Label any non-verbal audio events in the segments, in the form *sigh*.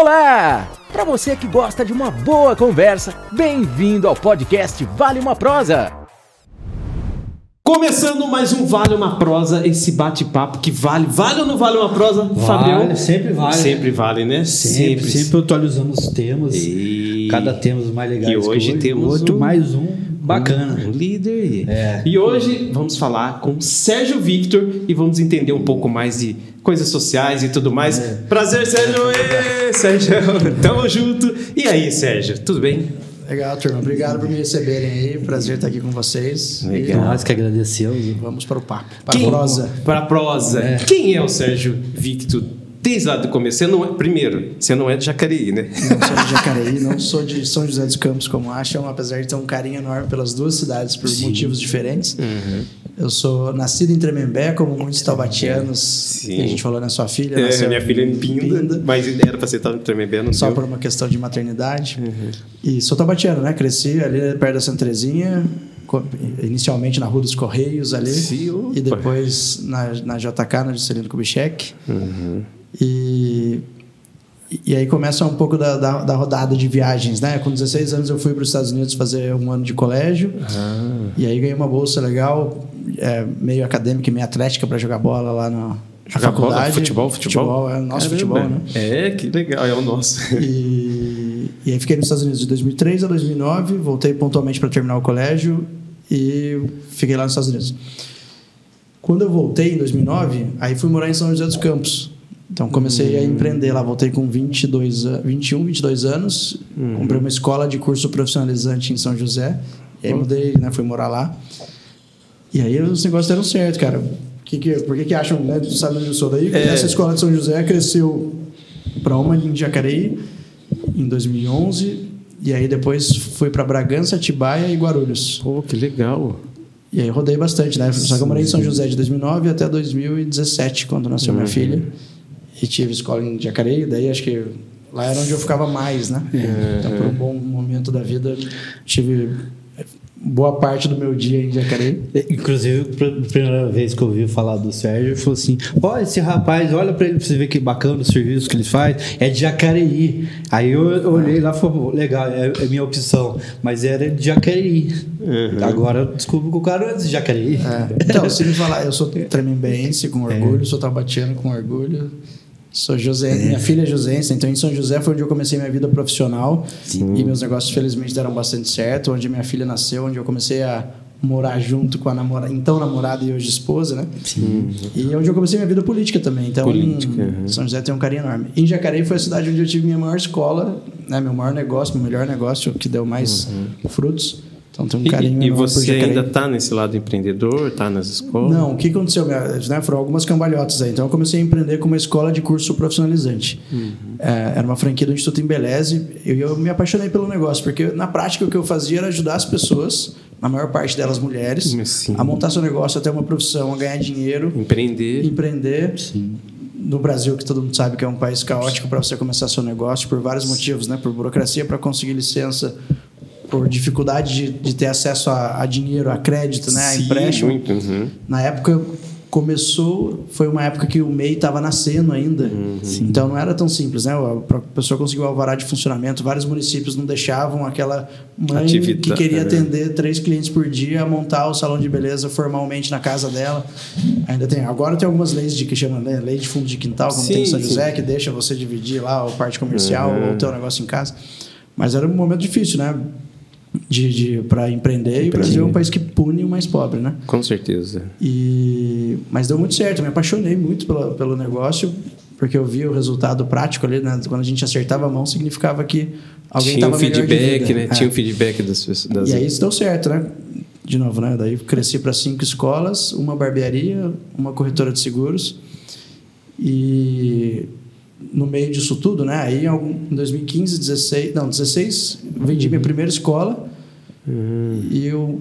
Olá! Para você que gosta de uma boa conversa, bem-vindo ao podcast Vale uma Prosa. Começando mais um Vale uma Prosa, esse bate-papo que vale. Vale ou não vale uma prosa, Vale, Fabião? sempre vale. Sempre vale, né? Sempre, sempre atualizando os temas. E... Cada tema mais legais. E hoje que temos outro um- mais um bacana. Um líder aí. É. E hoje vamos falar com Sérgio Victor e vamos entender um pouco mais de coisas sociais e tudo mais. É. Prazer, Sérgio! *laughs* Ê, Sérgio! Tamo junto! E aí, Sérgio, tudo bem? Legal, turma. Obrigado por me receberem aí. Prazer estar aqui com vocês. Legal. Nós que agradecemos. E vamos para o papo. Para Quem- a prosa. Para a prosa. É. Quem é o Sérgio Victor? Desde lá do começo. Você não é, primeiro, você não é de Jacareí, né? Não sou de Jacareí, não sou de São José dos Campos, como acham, apesar de ter um carinho enorme pelas duas cidades por motivos diferentes. Uhum. Eu sou nascido em Tremembé, como muitos taubatianos. Sim. A gente falou na sua filha. É, minha filha é em Pinda, mas era você estar no Tremembé, não Só deu. por uma questão de maternidade. Uhum. E sou taubatiano, né? Cresci ali perto da Santa Terezinha, inicialmente na Rua dos Correios ali, Sim, e depois na, na JK, na Juscelino Kubitschek. Uhum. E, e aí começa um pouco da, da, da rodada de viagens, né? Com 16 anos eu fui para os Estados Unidos fazer um ano de colégio, Ah. e aí ganhei uma bolsa legal, é, meio acadêmica e meio atlética para jogar bola lá na, Jogar bola? faculdade. Futebol, futebol? é o nosso Caramba. futebol, né? É, que legal, é o nosso. E, e aí fiquei nos Estados Unidos de 2003 a 2009, voltei pontualmente para terminar o colégio e fiquei lá nos Estados Unidos. Quando eu voltei em 2009, aí fui morar em São José dos Campos. Então comecei a empreender lá, voltei com 22, an- 21, 22 anos, comprei uma escola de curso profissionalizante em São José, e aí mudei, né, fui morar lá. E aí os negócios deram certo, cara. Que que, por que, que acham, né? Tu sabe onde eu sou daí? É. Essa escola de São José cresceu para uma em Jacareí em 2011 e aí depois fui para Bragança, Atibaia e Guarulhos. Pô, que legal. E aí rodei bastante, né? Só que eu morei em São José de 2009 até 2017, quando nasceu minha filha. E tive escola em Jacareí, daí acho que lá era onde eu ficava mais, né? Então, por um bom momento da vida, tive boa parte do meu dia em Jacareí. Inclusive, a primeira vez que eu ouvi falar do Sérgio, ele falou assim: Olha, esse rapaz, olha pra ele pra você ver que bacana o serviço que ele faz. É de Jacareí. Aí eu, eu olhei lá e falei: "Pô, Legal, é, é minha opção. Mas era de Jacareí. Agora eu descubro que o cara é de Jacareí. É. Então, se me falar, eu sou tremembense com orgulho, sou taubatiano com orgulho. Sou joséense, minha filha é joséense, então em São José foi onde eu comecei minha vida profissional e meus negócios felizmente deram bastante certo, onde minha filha nasceu, onde eu comecei a morar junto com a namorada, então namorada e hoje esposa, né? E onde eu comecei minha vida política também. Então, Política, uhum. São José tem um carinho enorme. Em Jacareí foi a cidade onde eu tive minha maior escola, né? Meu maior negócio, meu melhor negócio que deu mais frutos. Então tem um carinho Uhum. E, e você ainda tá nesse lado empreendedor, tá nas escolas? Não, o que aconteceu? Né, foram algumas cambalhotas aí. Então eu comecei a empreender com uma escola de curso profissionalizante. É, era uma franquia do Instituto Embeleze e eu, eu me apaixonei pelo negócio, porque na prática o que eu fazia era ajudar as pessoas, na maior parte delas mulheres, Sim. a montar seu negócio, a ter uma profissão, a ganhar dinheiro, Empreender. empreender. No Brasil, que todo mundo sabe que é um país caótico para você começar seu negócio, por vários motivos, né? Por burocracia para conseguir licença, por dificuldade de, de ter acesso a, a dinheiro, a crédito, né? A Sim, empréstimo. muito. uhum. Na época começou, foi uma época que o MEI estava nascendo ainda. Uhum. Então não era tão simples, né? A pessoa conseguiu alvará de funcionamento, vários municípios não deixavam aquela mãe Atividade, que queria né? atender três clientes por dia montar o salão de beleza formalmente na casa dela. Ainda tem, agora tem algumas leis de que chama né, lei de fundo de quintal, como Sim, tem em São sim. José, que deixa você dividir lá a parte comercial Uhum. ou o teu negócio em casa. Mas era um momento difícil, né? De, de para empreender e o Brasil é um país que pune o mais pobre, né? Com certeza. E, mas deu muito certo, me apaixonei muito pelo, pelo negócio, porque eu vi o resultado prático ali, né? Quando a gente acertava a mão, significava que alguém um estava melhor de feedback, né? É. Tinha um feedback das pessoas. Das... E aí isso deu certo, né? De novo, né? Daí cresci para cinco escolas, uma barbearia, uma corretora de seguros. E no meio disso tudo, né? Aí em algum- em 2015, 16, não, 16, vendi minha primeira escola. E eu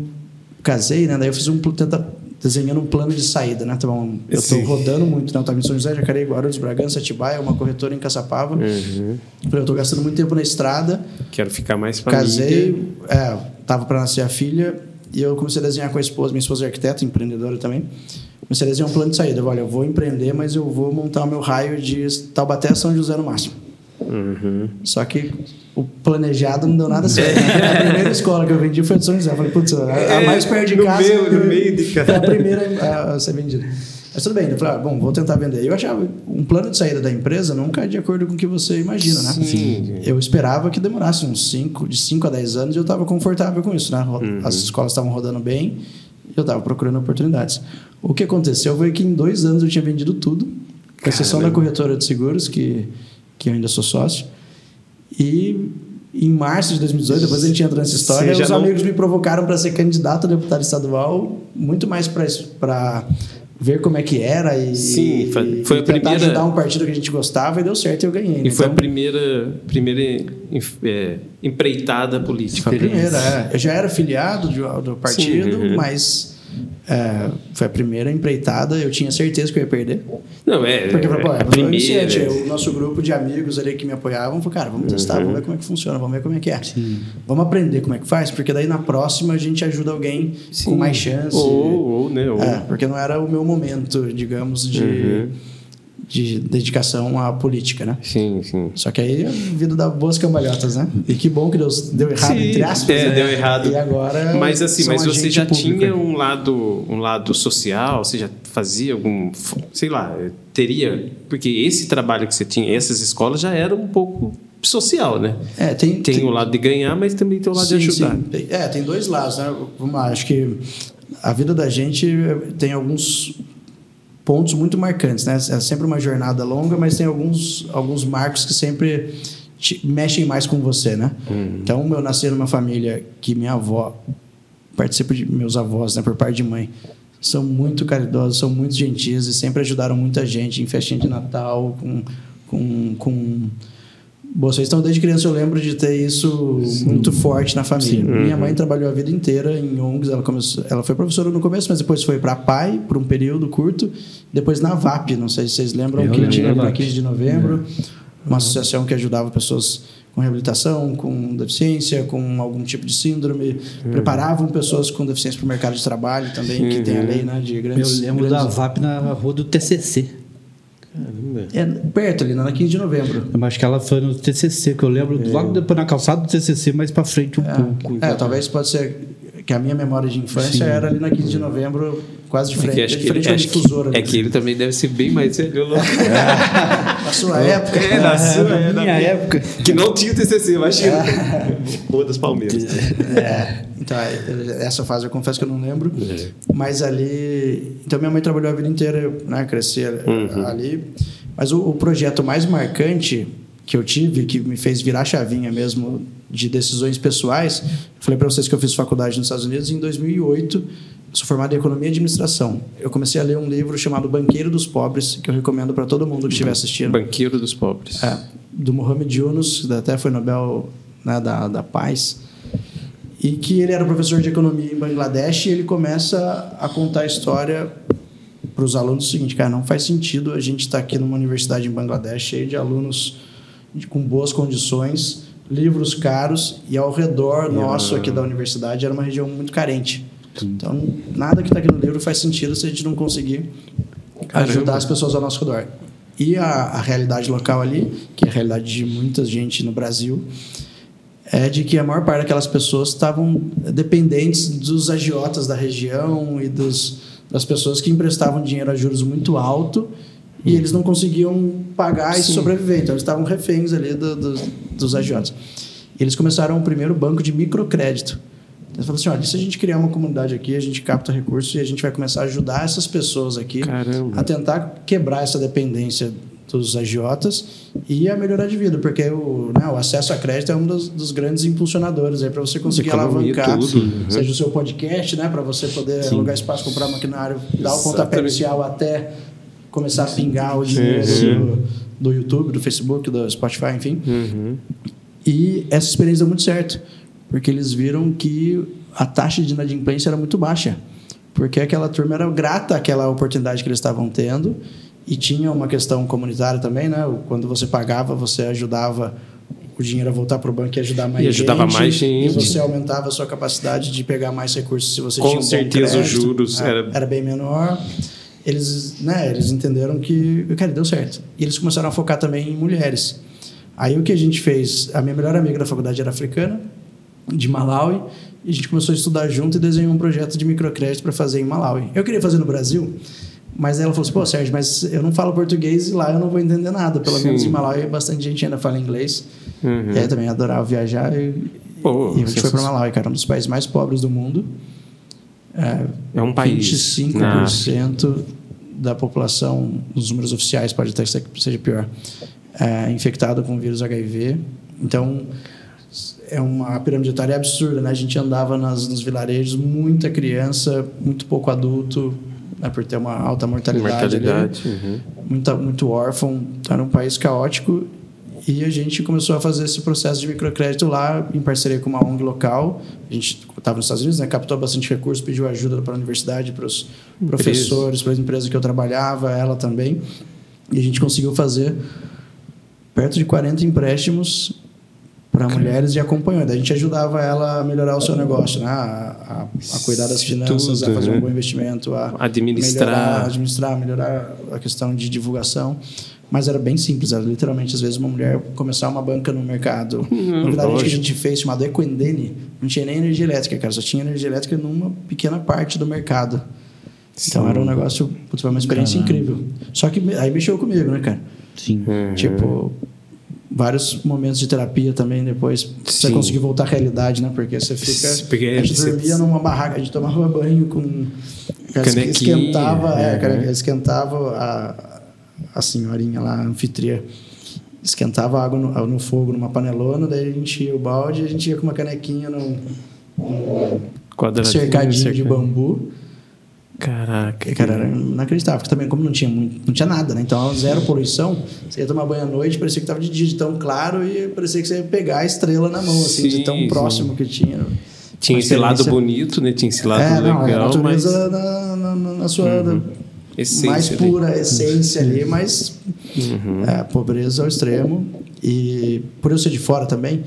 casei, né? Daí eu fiz um tenta, desenhando um plano de saída, né? Então, eu estou rodando muito, né? Eu estava em São José, Jacareí, Guarulhos, Bragança, Atibaia, uma corretora em Caçapava. Uhum. Eu estou gastando muito tempo na estrada. Quero ficar mais família. Casei, é, tava para nascer a filha e eu comecei a desenhar com a esposa, minha esposa é arquiteta, empreendedora também. A desenhar um plano de saída. Olha, eu vou empreender, mas eu vou montar o meu raio de Taubaté a São José no máximo. Só que o planejado não deu nada certo. A *laughs* primeira escola que eu vendi foi a de São José. Eu falei, putz, a, a É, mais perto de casa. meio- no meio de casa. Foi a primeira a ser vendida. Mas tudo bem, eu falei, ah, bom, vou tentar vender. Eu achava um plano de saída da empresa nunca é de acordo com o que você imagina, né? Sim. Eu esperava que demorasse uns 5, de 5 a 10 anos e eu estava confortável com isso, né? Uhum. As escolas estavam rodando bem eu estava procurando oportunidades. O que aconteceu foi que em dois anos eu tinha vendido tudo, com exceção da corretora de seguros, que, que eu ainda sou sócio. E em março de 2018, depois a gente entra nessa história, os não- amigos me provocaram para ser candidato a deputado estadual, muito mais para ver como é que era e, Sim, foi- e a tentar primeira- ajudar um partido que a gente gostava e deu certo e eu ganhei. né? E foi a Então, primeira, primeira enf- é, empreitada política. Foi a primeira, é. Eu já era filiado de- do partido, Sim, uhum. mas é, foi a primeira empreitada. Eu tinha certeza que eu ia perder. Não, é. Porque, pô, a eu primeira. iniciante, o nosso grupo de amigos ali que me apoiavam falou, cara, vamos testar, vamos ver como é que funciona, vamos ver como é que é. Vamos aprender como é que faz, porque daí na próxima a gente ajuda alguém com Sim. mais chance. Ou, ou, né? Ou, É, porque não era o meu momento, digamos, de, Uhum. De dedicação à política, né? Sim, sim. Só que aí a vida dá boas cambalhotas, né? E que bom que deu, deu errado, Sim, entre aspas. é, né? deu errado. E agora. Mas assim, mas você já público. tinha um lado, um lado social, você já fazia algum, sei lá, teria, porque esse trabalho que você tinha, essas escolas já era um pouco social, né? É, tem, Tem o lado de ganhar, mas também tem o lado de Sim, ajudar. sim. É, tem dois lados, né? Vamos lá, acho que a vida da gente tem alguns pontos muito marcantes, né? É sempre uma jornada longa, mas tem alguns, alguns marcos que sempre mexem mais com você, né? Então, eu nasci numa família que minha avó participa de meus avós, né, por parte de mãe. São muito caridosos, são muito gentis e sempre ajudaram muita gente em festinha de Natal, com com, com boas feitas. Então, desde criança eu lembro de ter isso muito forte na família. Minha mãe trabalhou a vida inteira em ONGs. Ela, começou, ela foi professora no começo, mas depois foi para a PAI por um período curto. Depois na VAP, não sei se vocês lembram, Eu que lembro tinha para VAP. 15 de novembro. Uma associação que ajudava pessoas com reabilitação, com deficiência, com algum tipo de síndrome. Preparavam pessoas com deficiência para o mercado de trabalho também, que tem a lei né, de Eu grandes... lembro grandes... da VAP na rua do TCC. Caramba. É perto ali, na 15 de novembro. Eu acho que ela foi no TCC, que eu lembro logo depois na calçada do TCC, mais pra frente um pouco. É, talvez pode ser que a minha memória de infância era ali na 15 de novembro, quase de É frente, acho de frente ele, ao acho difusor. que, é ali. que ele também deve ser bem mais velho. Na sua época. É, na sua, é, na minha época. Que não tinha o TCC, imagina. Rua das Palmeiras. É, então, é, essa fase eu confesso que eu não lembro. Mas ali. Então, minha mãe trabalhou a vida inteira, né? Cresci Uhum. ali. Mas o, o projeto mais marcante que eu tive, que me fez virar chavinha mesmo de decisões pessoais, falei para vocês que eu fiz faculdade nos Estados Unidos em 2008. Eu sou formado em Economia e Administração. Eu comecei a ler um livro chamado Banqueiro dos Pobres, que eu recomendo para todo mundo que estiver assistindo. Banqueiro dos pobres. É, do Mohamed Yunus, que até foi Nobel né, da, da Paz, e que ele era professor de economia em Bangladesh e ele começa a contar a história para os alunos o seguinte, cara, não faz sentido a gente estar aqui numa universidade em Bangladesh cheio de alunos com boas condições, livros caros e ao redor nosso aqui da universidade era uma região muito carente. Então, nada que está aqui no livro faz sentido se a gente não conseguir Caramba. ajudar as pessoas ao nosso redor. E a, a realidade local ali, que é a realidade de muita gente no Brasil, é de que a maior parte daquelas pessoas estavam dependentes dos agiotas da região e dos, das pessoas que emprestavam dinheiro a juros muito alto e eles não conseguiam pagar e Sim. sobreviver. Então, eles estavam reféns ali do- do- dos agiotas. E eles começaram o primeiro banco de microcrédito. Eles falaram assim, olha, e se a gente criar uma comunidade aqui, a gente capta recursos e a gente vai começar a ajudar essas pessoas aqui Caramba. a tentar quebrar essa dependência dos agiotas e a melhorar de vida, porque o, né, o acesso a crédito é um dos, dos grandes impulsionadores aí para você conseguir Economia, alavancar, tudo, uhum. seja o seu podcast, né, para você poder Sim. alugar espaço, comprar maquinário, dar o pontapé Exatamente. inicial até começar a pingar o dinheiro do, do YouTube, do Facebook, do Spotify, enfim. Uhum. E essa experiência deu muito certo, porque eles viram que a taxa de inadimplência era muito baixa, porque aquela turma era grata àquela oportunidade que eles estavam tendo e tinha uma questão comunitária também, né? Quando você pagava, você ajudava o dinheiro a voltar para o banco e ajudar mais E ajudava gente, mais e gente. você aumentava a sua capacidade de pegar mais recursos se você Com tinha um certeza os juros É, era- era bem menor. Eles, né, eles entenderam que, cara, deu certo. E eles começaram a focar também em mulheres. Aí o que a gente fez? A minha melhor amiga da faculdade era africana, de Malawi, e a gente começou a estudar junto e desenhou um projeto de microcrédito para fazer em Malawi. Eu queria fazer no Brasil, mas ela falou assim: pô, Sérgio, mas eu não falo português e lá eu não vou entender nada. Pelo Sim. menos em Malawi bastante gente ainda fala inglês. Uhum. E aí também adorava viajar. E, Pô, e a gente foi para. Malawi, cara, um dos países mais pobres do mundo. É, É um país. 25% da população, nos números oficiais, pode até ser que seja pior, é infectado com o vírus HIV. Então, é uma pirâmide etária absurda, né? A gente andava nas, nos vilarejos, muita criança, muito pouco adulto, né? por ter uma alta mortalidade. ali Mortalidade. Uhum. muita, muito órfão, era um país caótico e a gente começou a fazer esse processo de microcrédito lá em parceria com uma ONG local. A gente estava nos Estados Unidos, né, captou bastante recursos, pediu ajuda para a universidade, para os professores, para as empresas que eu trabalhava, ela também. E a gente conseguiu fazer perto de 40 empréstimos para mulheres e acompanhou. Daí a gente ajudava ela a melhorar o seu negócio, né? a, a, a cuidar das finanças, Tudo, a fazer né? um bom investimento, a Administrar. melhorar, administrar, melhorar a questão de divulgação. Mas era bem simples, era literalmente, às vezes, uma mulher começar uma banca no mercado. Hum, Na verdade, que a gente fez, chamado Equendene, não tinha nem energia elétrica, cara, só tinha energia elétrica numa pequena parte do mercado. Então era um negócio, putz, foi uma experiência incrível. Só que me- aí mexeu comigo, né, cara? Sim. Uhum. Tipo, vários momentos de terapia também depois, pra você Sim. conseguir voltar à realidade, né? Porque você fica. Porque a gente você- dormia numa barraca, a gente tomava banho com. Canequinha, esquentava, é, é. cara, esquentava a, a senhorinha lá, a anfitriã. Esquentava água no, no fogo numa panelona, daí a gente ia o balde e a gente ia com uma canequinha num, num cercadinho de cercadinho. bambu. Caraca. Cara, era inacreditável, porque também, como não tinha muito, não tinha nada, né? Então, zero poluição. Você ia tomar banho à noite, parecia que tava de dia, de tão claro, e parecia que você ia pegar a estrela na mão, assim, Sim, de tão sim. próximo que tinha. Tinha esse lado bonito, né? Tinha esse lado é, não, é a legal, mas. Uhum. natureza na, na, na- na sua da- Essência mais ali. Uhum. pura essência ali, mas é, pobreza ao extremo. E por eu ser de fora também,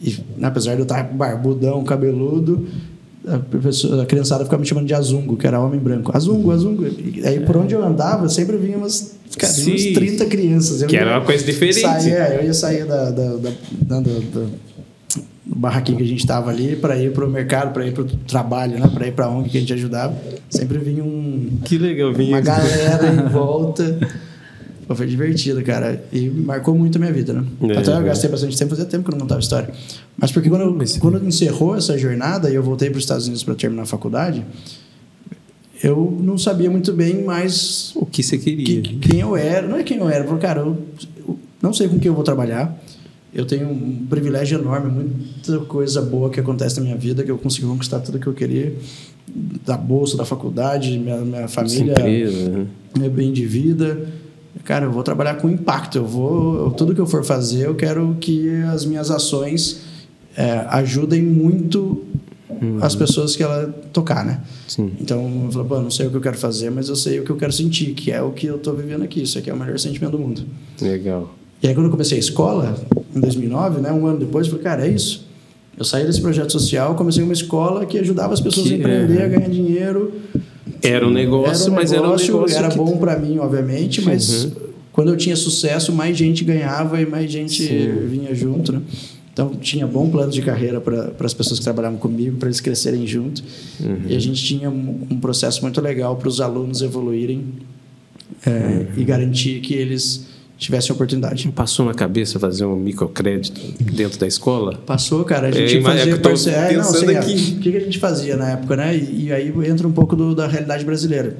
e, né, apesar de eu estar barbudão, cabeludo, a, pessoa- a criançada ficava me chamando de Azungo, que era homem branco. Azungo, Azungo. E aí por onde eu andava, sempre vinha umas, cara, umas 30 crianças. Eu Que ia era uma coisa diferente. Sair, é, eu ia sair da, da, da, da- do barraquinho que a gente estava ali para ir para o mercado, para ir para o trabalho, né, para ir para a ONG que a gente ajudava. Sempre vinha um, Que legal, vinha. uma galera em *laughs* volta. Pô, foi divertido, cara. E marcou muito a minha vida, né? É, Até eu é. gastei bastante tempo, fazia tempo que eu não contava história. Mas porque quando, eu- quando encerrou essa jornada e eu voltei para os Estados Unidos para terminar a faculdade, eu não sabia muito bem mais O que você queria? que- quem eu era. Não é quem eu era. Eu falei, cara, eu, eu não sei com quem eu vou trabalhar. Eu tenho um privilégio enorme, muita coisa boa que acontece na minha vida, que eu consegui conquistar tudo que eu queria. Da bolsa, da faculdade, minha, minha família empresa, né? meu bem de vida. Cara, eu vou trabalhar com impacto. Eu vou, tudo que eu for fazer, eu quero que as minhas ações é, ajudem muito as pessoas que ela tocar, né? Sim. Então, eu eu não sei o que eu quero fazer, mas eu sei o que eu quero sentir, que é o que eu estou vivendo aqui. Isso aqui é o melhor sentimento do mundo. Legal. E aí, quando eu comecei a escola, em 2009, né, um ano depois, eu falei, cara, é isso. Eu saí desse projeto social, comecei uma escola que ajudava as pessoas Que a empreender, é. a ganhar dinheiro, Era um negócio, mas era um negócio. era que- bom para mim, obviamente, mas Uhum. quando eu tinha sucesso, mais gente ganhava e mais gente Sim. vinha junto, né? Então tinha bom plano de carreira para as pessoas que trabalhavam comigo, para eles crescerem junto. Uhum. E a gente tinha um, um processo muito legal para os alunos evoluírem é, Uhum. e garantir que eles tivessem oportunidade. Não passou na cabeça fazer um microcrédito dentro da escola? Passou, cara. A gente É, é fazia eu tô parce- é, não, sei, é. aqui. O que que a gente fazia na época, né? E, e aí entra um pouco do- da realidade brasileira.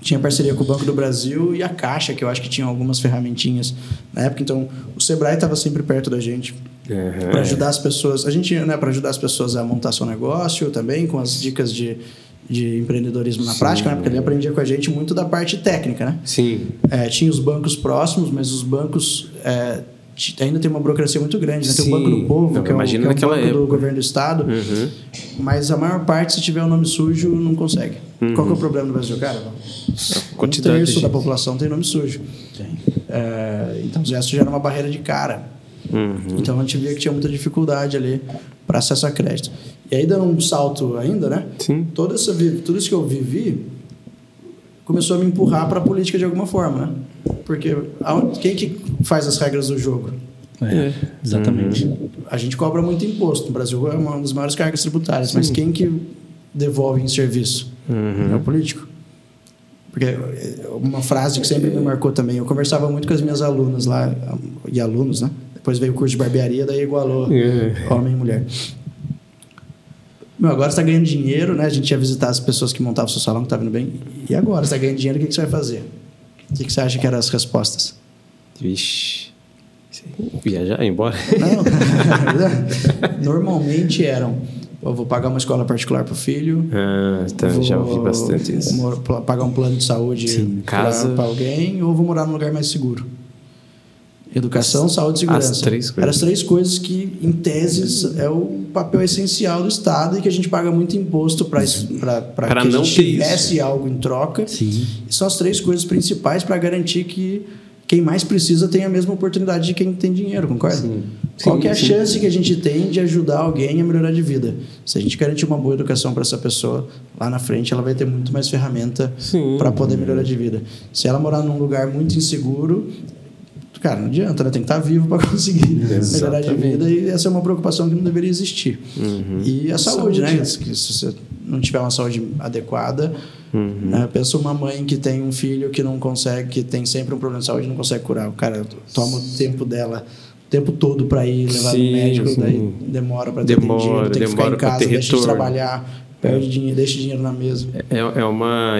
Tinha parceria com o Banco do Brasil e a Caixa, que eu acho que tinha algumas ferramentinhas na época. Então, o Sebrae estava sempre perto da gente Uhum. para ajudar as pessoas. A gente, né, para ajudar as pessoas a montar seu negócio também, com as dicas de, de empreendedorismo na prática, né? Porque ele aprendia com a gente muito da parte técnica, né? Sim. É, tinha os bancos próximos, mas os bancos é, ainda tem uma burocracia muito grande. Né? Tem o Sim. Banco do Povo, Não, que é o, que é o banco do época. governo do estado, Uhum. mas a maior parte, se tiver o nome sujo, não consegue. Qual que é o problema do Brasil, cara? Uhum. um terço da população tem nome sujo. É, então, isso gera uma barreira de cara. Uhum. Então, a gente via que tinha muita dificuldade ali para acesso a crédito. E aí, dando um salto ainda, né? Sim. Toda essa, tudo isso que eu vivi começou a me empurrar para a política de alguma forma, né? Porque quem que faz as regras do jogo? É, exatamente. A gente cobra muito imposto. No Brasil é uma das maiores cargas tributárias. Mas quem que devolve em serviço? É o político. Porque é, uma frase que sempre me marcou também. Eu conversava muito com as minhas alunas lá, e alunos, né? Depois veio o curso de barbearia, daí igualou É. homem e mulher. Meu, agora você está ganhando dinheiro, né? A gente ia visitar as pessoas que montavam o seu salão, que tá vindo bem. E agora, você está ganhando dinheiro, o que, que você vai fazer? O que, que você acha que eram as respostas? Vixe. Viajar, ir embora? Não. *laughs* Normalmente eram: eu vou pagar uma escola particular para o filho. Ah, tá, já ouvi vou bastante isso. pla- Pagar um plano de saúde casa. para alguém ou vou morar num lugar mais seguro. Educação, saúde e segurança. As três coisas. Eram as três coisas que, em teses, é o papel essencial do Estado e que a gente paga muito imposto para que a não gente ter isso. tivesse algo em troca. Sim. São as três coisas principais para garantir que quem mais precisa tem a mesma oportunidade de quem tem dinheiro, concorda? Qual Sim, é a sim. chance que a gente tem de ajudar alguém a melhorar de vida? Se a gente garantir uma boa educação para essa pessoa, lá na frente ela vai ter muito mais ferramenta Sim. para poder melhorar de vida. Se ela morar num lugar muito inseguro, cara, não adianta, né? Tem que estar vivo para *laughs* conseguir melhorar de vida e essa é uma preocupação que não deveria existir. Uhum. E a saúde, Saúde. né? Que se você não tiver uma saúde adequada, Uhum. né? pensa uma mãe que tem um filho que não consegue, que tem sempre um problema de saúde e não consegue curar. O cara toma o tempo dela, o tempo todo para ir levar Sim, no médico, sim. daí demora para ter Demora, dinheiro, tem que ficar demora em casa, deixa de trabalhar, perde dinheiro, deixa dinheiro na mesa. É, é uma,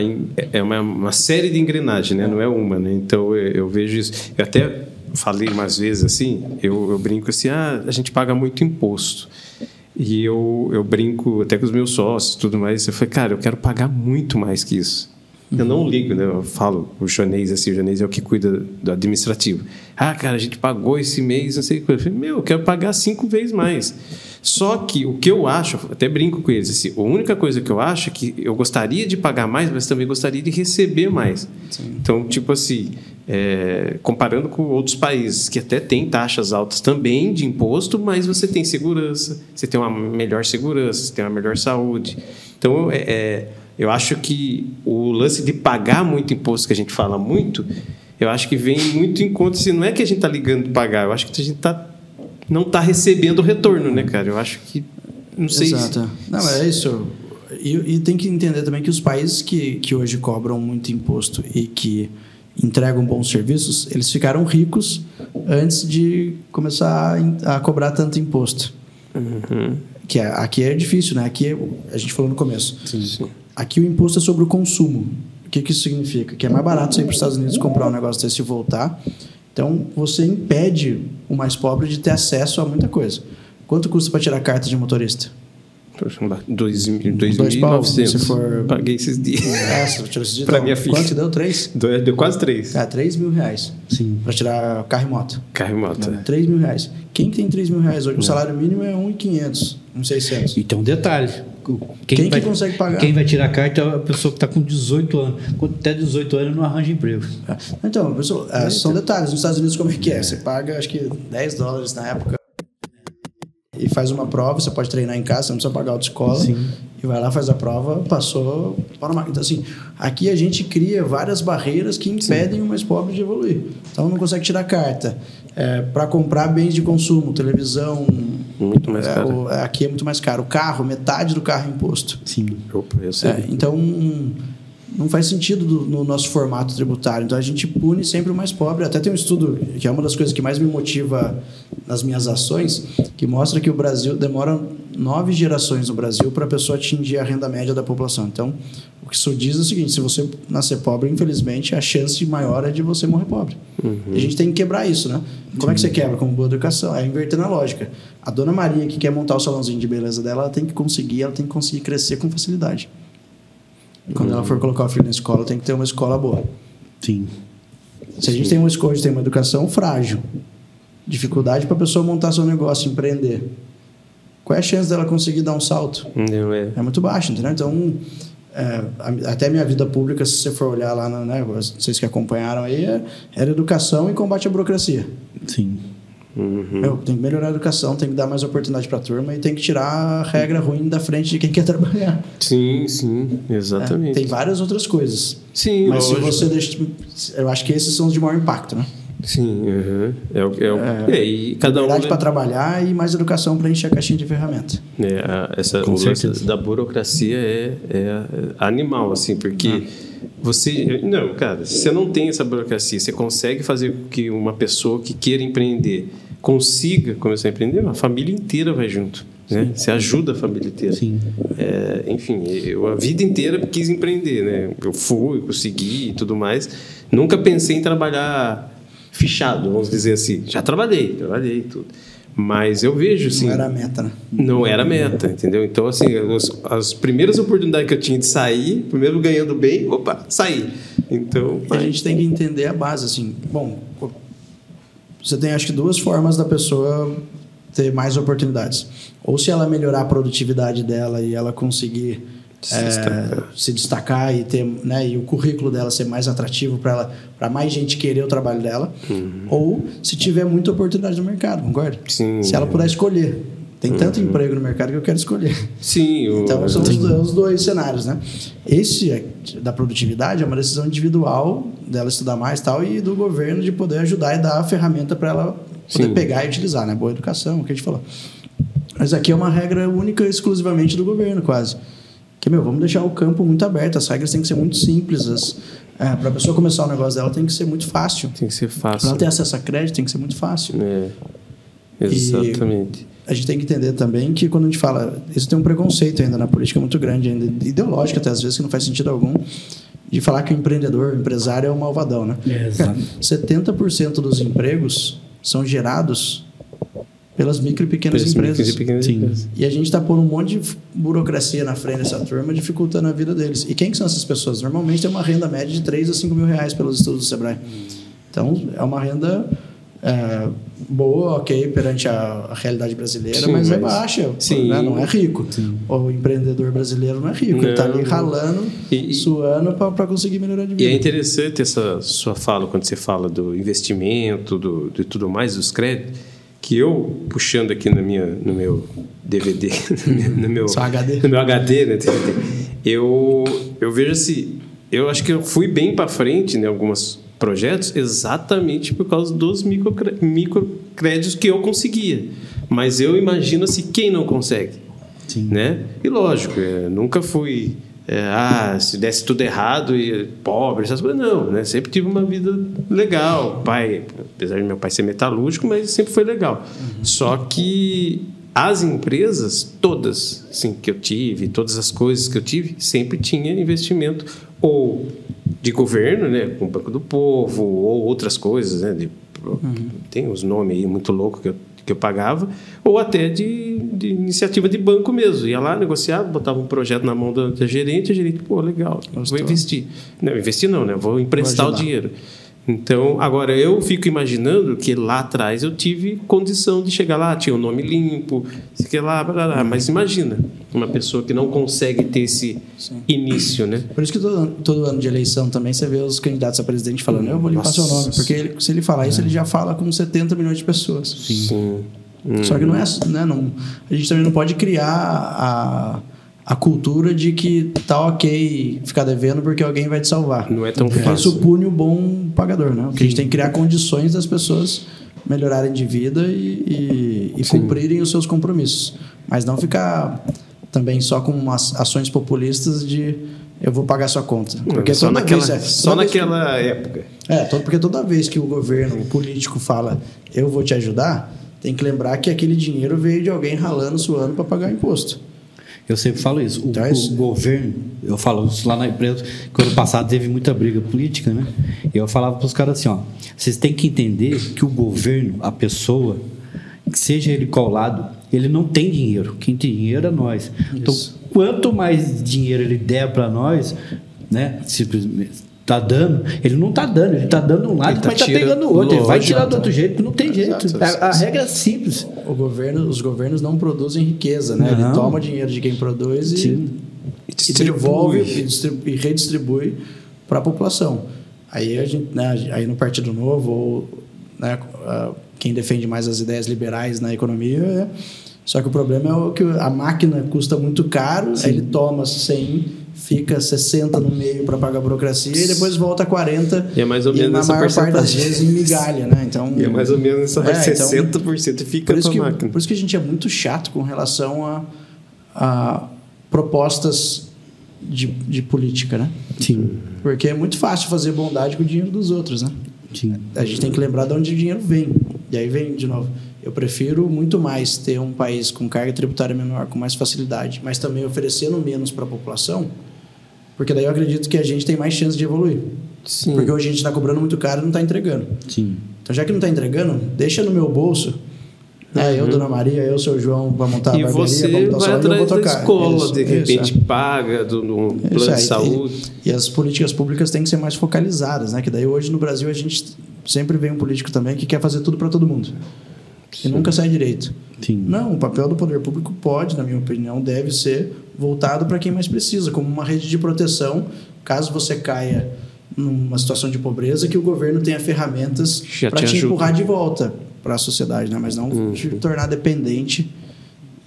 é uma, uma série de engrenagens, né? Não é uma, né? Então eu, eu vejo isso. Eu até falei umas vezes assim, eu, eu brinco assim, ah, a gente paga muito imposto. E eu, eu brinco até com os meus sócios tudo mais. Eu falei, cara, eu quero pagar muito mais que isso. Eu não ligo, né? Eu falo, o Jonês, assim, o Jonês é o que cuida do administrativo. Ah, cara, a gente pagou esse mês, não sei o que. Eu falei, meu, eu quero pagar cinco vezes mais. Só que o que eu acho, até brinco com eles, assim, a única coisa que eu acho é que eu gostaria de pagar mais, mas também gostaria de receber mais. Então, tipo assim, é, comparando com outros países que até têm taxas altas também de imposto, mas você tem segurança, você tem uma melhor segurança, você tem uma melhor saúde. Então, é, é, eu acho que o lance de pagar muito imposto, que a gente fala muito, eu acho que vem muito em conta, assim, não é que a gente está ligando de pagar, eu acho que a gente tá, não está recebendo o retorno, né, cara? Eu acho que. Não sei se- Exato. Não, mas é isso. E, e tem que entender também que os países que, que hoje cobram muito imposto e que entregam bons serviços, eles ficaram ricos antes de começar a, a cobrar tanto imposto. Que é- aqui é difícil, né? Aqui é- a gente falou no começo. Aqui o imposto é sobre o consumo. O que, que isso significa? Que é mais barato você ir para os Estados Unidos comprar um negócio desse e voltar. Então você impede o mais pobre de ter acesso a muita coisa. Quanto custa para tirar carta de motorista? Poxa, dois- Dois pau, 2.900. se for- Paguei esses dias. É, você tirou esse dia, Pra então, minha filha. Quanto deu? Três? Deu deu quase três. É, três mil reais. Sim. Para tirar carro e moto. Carro e moto. Três mil reais. Quem que tem três mil reais hoje? O salário mínimo é um e quinhentos, um seiscentos. E tem um detalhe. Quem que consegue pagar? Quem vai tirar a carta é a pessoa que está com 18 anos. Até 18 anos não arranja emprego. Então, pessoal, é, são detalhes. Nos Estados Unidos, como é que é? Você paga, acho que 10 dólares na época e faz uma prova. Você pode treinar em casa, você não precisa pagar autoescola. E vai lá, faz a prova, passou. Então, assim, aqui a gente cria várias barreiras que impedem o mais pobre de evoluir. Então, não consegue tirar carta. Para comprar bens de consumo, televisão. Muito mais é, caro. o- é, aqui é muito mais caro. O carro, metade do carro é imposto. Sim. Opa, eu sei. É, então, não faz sentido do- no nosso formato tributário. Então, a gente pune sempre o mais pobre. Até tem um estudo, que é uma das coisas que mais me motiva nas minhas ações, que mostra que o Brasil demora nove gerações no Brasil para a pessoa atingir a renda média da população. Então, o que isso diz é o seguinte: se você nascer pobre, infelizmente, a chance maior é de você morrer pobre. E a gente tem que quebrar isso, né? Como é que você quebra? Com boa educação. É inverter na lógica. A dona Maria, que quer montar o salãozinho de beleza dela, ela tem que conseguir, ela tem que conseguir crescer com facilidade. E quando ela for colocar o filho na escola, tem que ter uma escola boa. Sim. Se a gente tem uma escola, tem uma educação frágil, dificuldade para a pessoa montar seu negócio, empreender, qual é a chance dela conseguir dar um salto? Não é. É muito baixo, entendeu? Então, é, a- até minha vida pública, se você for olhar lá, na- né, vocês que acompanharam aí, é- era educação e combate à burocracia. Sim. Meu, tem que melhorar a educação, tem que dar mais oportunidade para a turma e tem que tirar a regra ruim da frente de quem quer *laughs* trabalhar. Sim, sim, É, exatamente. tem várias outras coisas. Sim, Mas se você deixa. Eu acho que esses são os de maior impacto, né? Sim, uhum. é, o- é, o- é, e cada um. Né, para trabalhar e mais educação para encher a caixinha de ferramenta. É, a- essa Com o lance certeza. da burocracia é, é animal, assim, porque você. Não, cara, se você não tem essa burocracia, você consegue fazer com que uma pessoa que queira empreender consiga começar a empreender, a família inteira vai junto. Né? Você ajuda a família inteira. Sim. É, enfim, eu a vida inteira quis empreender, né? Eu fui, consegui e tudo mais. Nunca pensei em trabalhar fichado, vamos dizer assim. Já trabalhei, trabalhei tudo. Mas eu vejo, assim... Não era a meta, né? Não era meta, entendeu? Então, assim, as, as primeiras oportunidades que eu tinha de sair, primeiro ganhando bem, opa, saí. Então, E a gente tem que entender a base, assim. Bom, você tem acho que duas formas da pessoa ter mais oportunidades. Ou se ela melhorar a produtividade dela e ela conseguir Se é, destacar. se destacar e ter, né, e o currículo dela ser mais atrativo para ela, para mais gente querer o trabalho dela, ou se tiver muita oportunidade no mercado, concorda? Sim. Se ela puder escolher. Tem tanto emprego no mercado que eu quero escolher. sim, *laughs* o, Então são os, os dois cenários, né? Esse é- da produtividade é uma decisão individual dela estudar mais tal e do governo de poder ajudar e dar a ferramenta para ela poder Sim. pegar e utilizar, né? Boa educação, o que a gente falou. Mas aqui é uma regra única e exclusivamente do governo, quase. Que, meu, vamos deixar o campo muito aberto, as regras têm que ser muito simples. As, é, para a pessoa começar o negócio dela tem que ser muito fácil. tem que ser Para fácil. ela ter acesso a crédito tem que ser muito fácil. É, exatamente. A gente tem que entender também que quando a gente fala. Isso tem um preconceito ainda na política muito grande, ainda, ideológico até às vezes, que não faz sentido algum, de falar que o empreendedor, o empresário é o malvadão, né? É, exato. 70% dos empregos são gerados pelas micro e pequenas Pelas empresas. e pequenas Sim. empresas. E a gente está pondo um monte de burocracia na frente dessa turma, dificultando a vida deles. E quem que são essas pessoas? Normalmente tem uma renda média de 3 a 5 mil reais pelos estudos do Sebrae. Então, é uma renda é, boa, ok, perante a, a realidade brasileira, Sim, mas, é mas- baixa. Sim. né? Não é rico. O empreendedor brasileiro não é rico. Ele está ali Não. ralando, e- suando para conseguir melhorar de vida. E é interessante essa sua fala quando você fala do investimento, do, de tudo mais, dos créditos, que eu, puxando aqui na minha, no meu DVD, *laughs* no meu, HD. no meu HD, né, eu, eu vejo assim, eu acho que eu fui bem para frente em alguns projetos exatamente por causa dos microcré- microcréditos que eu conseguia. Mas eu imagino assim, quem não consegue? Sim. né? E lógico, é, nunca fui é, ah, se desse tudo errado e pobre, essas coisas não, né? Sempre tive uma vida legal, pai, apesar de meu pai ser metalúrgico, mas sempre foi legal. Só que as empresas todas, assim, que eu tive, todas as coisas que eu tive, sempre tinha investimento ou de governo, né, com o Banco do Povo ou outras coisas, né, de, tem os nomes aí muito loucos que eu que eu pagava, ou até de, de iniciativa de banco mesmo. Ia lá, negociava, botava um projeto na mão da, da gerente, a gerente, pô, legal, vou investir. Não, investir não, né? Vou emprestar o ajudar. dinheiro. Então, agora eu fico imaginando que lá atrás eu tive condição de chegar lá, tinha o nome limpo, sei que lá, blá, blá, mas imagina uma pessoa que não consegue ter esse início, né? Por isso que todo, todo ano de eleição também você vê os candidatos a presidente falando, eu vou limpar Nossa. seu nome. Porque ele- se ele falar isso, ele já fala com 70 milhões de pessoas. Sim. Só que não é assim, né? Não, a gente também não pode criar a, a cultura de que tá ok ficar devendo porque alguém vai te salvar. Não é tão Porque fácil. isso pune o bom pagador, né? O que a gente tem que criar condições das pessoas melhorarem de vida e, e- e cumprirem os seus compromissos. Mas não ficar também só com ações populistas de eu vou pagar sua conta. Porque só naquela, vez, é, só vez que- naquela época. é, porque toda vez que o governo, o político fala eu vou te ajudar, tem que lembrar que aquele dinheiro veio de alguém ralando, suando para pagar imposto. Eu sempre falo isso. O, Então é isso. o governo, eu falo isso lá na empresa, que ano passado teve muita briga política, né? E eu falava para os caras assim: ó, vocês têm que entender que o governo, a pessoa, que seja ele qual lado, ele não tem dinheiro. Quem tem dinheiro é nós. Então, quanto mais dinheiro ele der para nós, né? Simplesmente. Tá dando, ele não tá dando, ele tá dando um lado, Ele tá mas tá pegando o outro. Ele vai tirar do outro jeito, porque não tem jeito. A, a regra é simples. O governo, os governos não produzem riqueza, né? Ele Não. toma dinheiro de quem produz e, Sim. e devolve e, distribui- e redistribui para a população. Aí a gente, né, aí no Partido Novo ou né, quem defende mais as ideias liberais na economia, é- só que o problema é o que a máquina custa muito caro, aí ele toma sem fica 60 no meio para pagar a burocracia e depois volta a 40 E é mais ou menos na essa maior parte das vezes em migalha, né? Então E é mais ou menos essa É, então, 60% e fica por isso, pra que, máquina. por isso que a gente é muito chato com relação a, a propostas de, de política, né? Sim, Porque é muito fácil fazer bondade com o dinheiro dos outros, né? sim. A gente tem que lembrar de onde o dinheiro vem. E aí vem, de novo, eu prefiro muito mais ter um país com carga tributária menor, com mais facilidade, mas também oferecendo menos para a população, porque daí eu acredito que a gente tem mais chance de evoluir. Sim. Porque hoje a gente está cobrando muito caro e não está entregando. Sim. Então, já que não está entregando, deixa no meu bolso. É, eu, Dona Maria, eu, seu João, para montar a Uhum. E barbearia, você para montar o salão, eu vou atrás da tocar. escola, Isso, de isso, repente é. paga do, do Isso plano aí. de saúde. E, e as políticas públicas têm que ser mais focalizadas, né? Que daí hoje no Brasil a gente sempre vem um político também que quer fazer tudo para todo mundo. E nunca sai direito. Sim. Não, o papel do poder público pode, na minha opinião, deve ser voltado para quem mais precisa, como uma rede de proteção, caso você caia numa situação de pobreza, que o governo tenha ferramentas para te te, empurrar de volta para a sociedade, né? Mas não te tornar dependente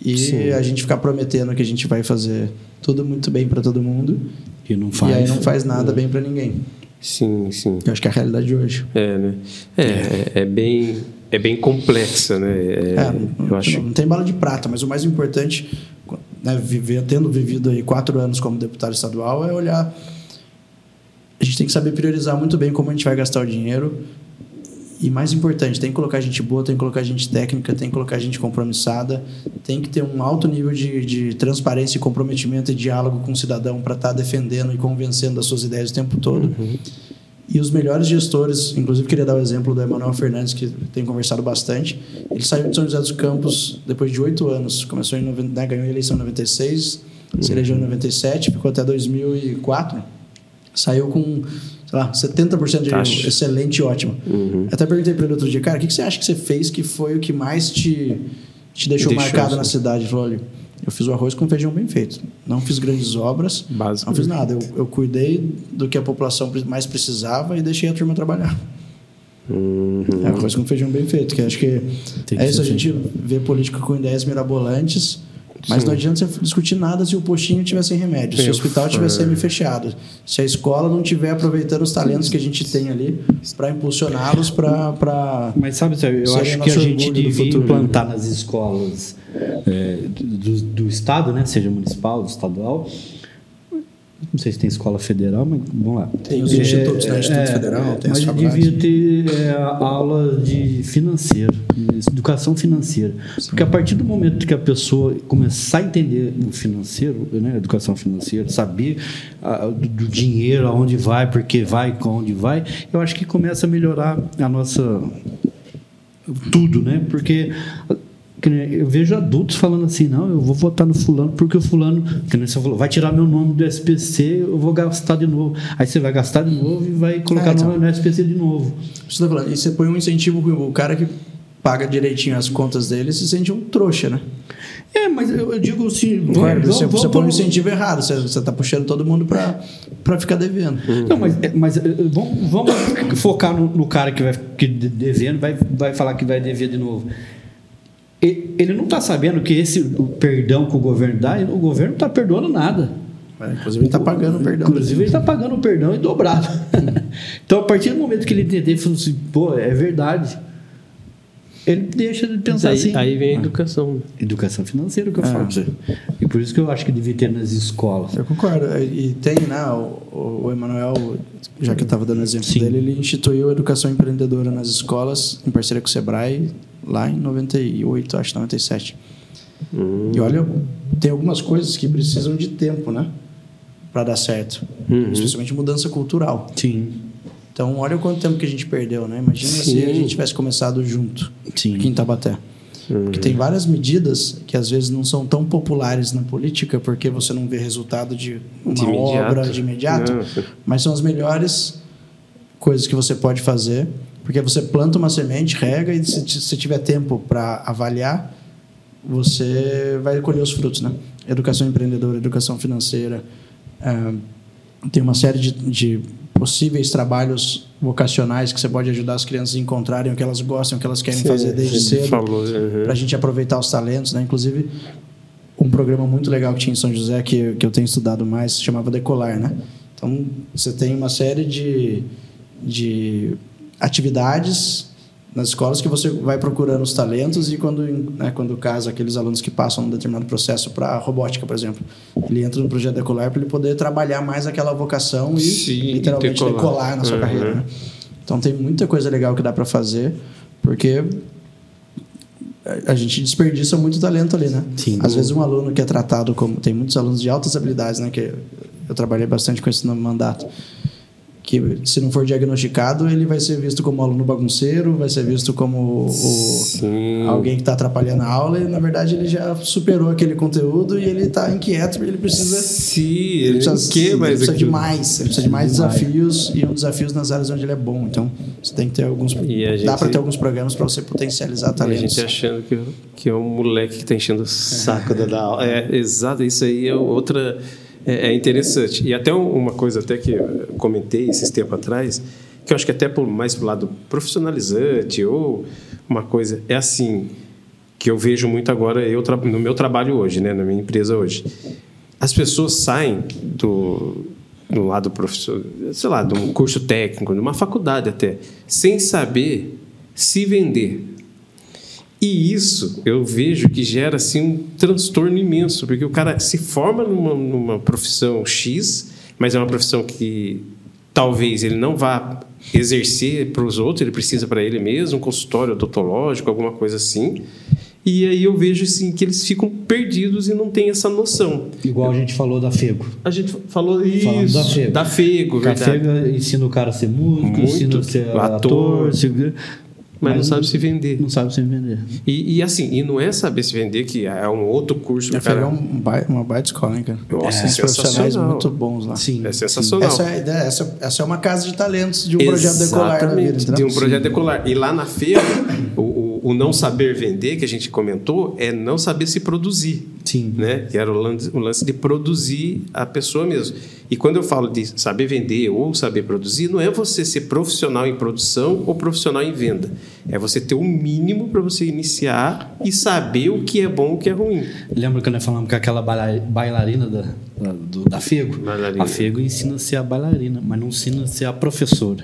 e Sim. a gente ficar prometendo que a gente vai fazer tudo muito bem para todo mundo E não faz. e aí não faz nada bem para ninguém. Sim, sim. Eu acho que é a realidade de hoje. É, né? É, é, é bem, é bem complexa, né? É, É, não, eu acho. não tem bala de prata, mas o mais importante, né, viver, tendo vivido aí quatro anos como deputado estadual, é olhar. A gente tem que saber priorizar muito bem como a gente vai gastar o dinheiro. E mais importante, tem que colocar gente boa, tem que colocar gente técnica, tem que colocar gente compromissada, tem que ter um alto nível de, de transparência e comprometimento e diálogo com o cidadão para estar defendendo e convencendo das suas ideias o tempo todo. E os melhores gestores, inclusive queria dar o exemplo do Emanuel Fernandes, que tem conversado bastante. Ele saiu de São José dos Campos depois de oito anos. Começou em 90, né, ganhou a eleição em 96, se elegeu em 97, ficou até 2004. Saiu com, sei lá, 70% de Taxa. excelente e ótimo. Uhum. Até perguntei para ele outro dia, cara, o que que você acha que você fez que foi o que mais te, te deixou, Deixou, marcado sim. na cidade? Ele falou, olha, eu fiz o arroz com feijão bem feito. Não fiz grandes obras, Básico. não fiz nada. Eu, eu cuidei do que a população mais precisava e deixei a turma trabalhar. Uhum. É arroz com feijão bem feito, que acho que Tem que é isso, ser a gente vê política com ideias mirabolantes, mas não adianta você discutir nada se o postinho tiver sem remédio, se o hospital tiver semi-fechado, se a escola não tiver aproveitando os talentos que a gente tem ali para impulsioná-los para... Mas sabe, eu acho que a gente devia futuro, implantar nas escolas é, do, do estado, né? Seja municipal, estadual. Não sei se tem escola federal, mas vamos lá. Tem os institutos, né? Instituto Federal, tem as mas devia ter é, aula de financeiro, educação financeira. Porque a partir do momento que a pessoa começar a entender o financeiro, né, educação financeira, saber ah, do, do dinheiro, aonde vai, por que vai, onde vai, eu acho que começa a melhorar a nossa tudo, né? Porque eu vejo adultos falando assim, não, eu vou votar no fulano porque o fulano, que nem você falou, vai tirar meu nome do SPC, eu vou gastar de novo. Aí você vai gastar de novo e vai colocar É, então. no, no SPC de novo. Você tá falando, e você põe um incentivo, o cara que paga direitinho as contas dele se sente um trouxa, né? É, mas eu, eu digo assim, Concorda? vamos, Você, você vamos- põe um incentivo errado, você está puxando todo mundo para ficar devendo. Não, mas, é, mas é, vamos, vamos focar no, no cara que vai que de- devendo, vai, vai falar que vai dever de novo. E- Ele não está sabendo que esse o perdão que o governo dá, o governo não está perdoando nada. É, Inclusive, ele está pagando perdão. Inclusive, ele está pagando o perdão em dobrado. *laughs* então, a partir do momento que ele entender, ele falou assim, pô, é verdade. Ele deixa de pensar aí, assim. aí vem a educação. né? Educação financeira que eu É. falo você. E por isso que eu acho que devia ter nas escolas. Eu concordo. E tem, né, o, o Emanuel, já que eu estava dando exemplo Sim. dele, ele instituiu a educação empreendedora nas escolas, em parceria com o Sebrae, lá em 98, acho, 97. E olha, tem algumas coisas que precisam de tempo, né? Para dar certo. Uhum. Especialmente mudança cultural. Sim. Então, olha o quanto tempo que a gente perdeu, né? Imagina se a Sim. gente tivesse começado junto Sim. aqui em Tabaté. Porque tem várias medidas que às vezes não são tão populares na política porque você não vê resultado de uma De obra de imediato, Não. mas são as melhores coisas que você pode fazer, porque você planta uma semente, rega e se se tiver tempo para avaliar, você vai colher os frutos, né? Educação empreendedora, educação financeira, ah, tem uma série de, de possíveis trabalhos vocacionais que você pode ajudar as crianças a encontrarem o que elas gostam, o que elas querem Sim, fazer desde cedo uhum. para a gente aproveitar os talentos, né? Inclusive, um programa muito legal que tinha em São José, que, que eu tenho estudado mais, se chamava Decolar, né? Então, você tem uma série de, de atividades nas escolas que você vai procurando os talentos e quando, né, quando casa aqueles alunos que passam um determinado processo para robótica, por exemplo, ele entra no projeto Decolar para ele poder trabalhar mais aquela vocação e Sim, literalmente decolar. decolar na sua Uhum. carreira. Né? Então, tem muita coisa legal que dá para fazer, porque a- a gente desperdiça muito talento ali, né? Sim. Às vezes um aluno que é tratado como tem muitos alunos de altas habilidades, né? Que eu trabalhei bastante com isso no mandato. Que se não for diagnosticado, ele vai ser visto como aluno bagunceiro, vai ser visto como o, alguém que está atrapalhando a aula e na verdade ele já superou aquele conteúdo e ele está inquieto, ele precisa Sim, ele ele precisa, não quer ele mais precisa de mais, ele precisa de mais desafios e um desafios nas áreas onde ele é bom. Então, você tem que ter alguns E a dá gente- para ter alguns programas para você potencializar A talentos. gente achando que, que é um moleque que está enchendo o saco da, da aula. É, exato, isso aí é outra. É, é interessante. E até um- uma coisa até que eu comentei esses tempos atrás, que eu acho que até por, mais pro lado profissionalizante ou uma coisa. É assim, que eu vejo muito agora eu, no meu trabalho hoje, né, na minha empresa hoje. As pessoas saem do, do lado profissional, sei lá, de um curso técnico, de uma faculdade até, sem saber se vender. E isso eu vejo que gera assim um transtorno imenso, porque o cara se forma numa, numa profissão X, mas é uma profissão que talvez ele não vá exercer para os outros, ele precisa para ele mesmo, um consultório odontológico, alguma coisa assim. E aí eu vejo assim que eles ficam perdidos e não têm essa noção. Igual a gente falou da Fego. A gente falou Falando isso, da Fego. da Fego, A verdade. Fego ensina o cara a ser músico, Muito. ensina a ser Ator. ator, se- Mas não sabe se vender. Não sabe se vender. E, e assim, e não é saber se vender, que é um outro curso que A o cara... É um uma baita escola, hein, cara? Nossa, é profissionais muito bons lá. Sim. É sensacional. Essa é a ideia, essa, essa é uma casa de talentos de um projeto decolar. Exatamente, de um projeto decolar. E lá na feira, o, o, o não saber vender, que a gente comentou, é não saber se produzir. Sim. Né? Que era o lance, o lance de produzir a pessoa mesmo. E quando eu falo de saber vender ou saber produzir, não é você ser profissional em produção ou profissional em venda. É você ter o mínimo para você iniciar e saber o que é bom e o que é ruim. Lembra que nós falamos que aquela baila- bailarina da, da, do- da Fego? Bailarina. A Fego ensina a ser a bailarina, mas não ensina a ser a professora.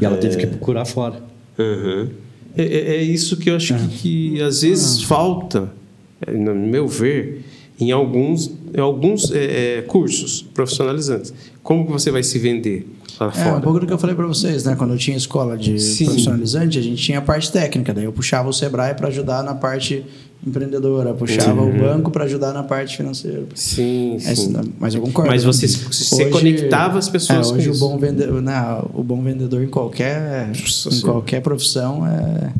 E ela teve que procurar fora. Uhum. É, é- é isso que eu acho que, que às vezes falta, é, no meu ver, em alguns, em alguns é, é, cursos profissionalizantes. Como você vai se vender lá É, fora? um pouco do que eu falei para vocês, né? Quando eu tinha escola de Sim. profissionalizante, a gente tinha a parte técnica, daí eu puxava o Sebrae para ajudar na parte empreendedora, puxava o banco para ajudar na parte financeira. Sim, É, sim. mas eu concordo. Mas você, né? você conectava as pessoas é, com hoje o bom vendedor, né, o bom vendedor em qualquer Nossa em qualquer profissão é,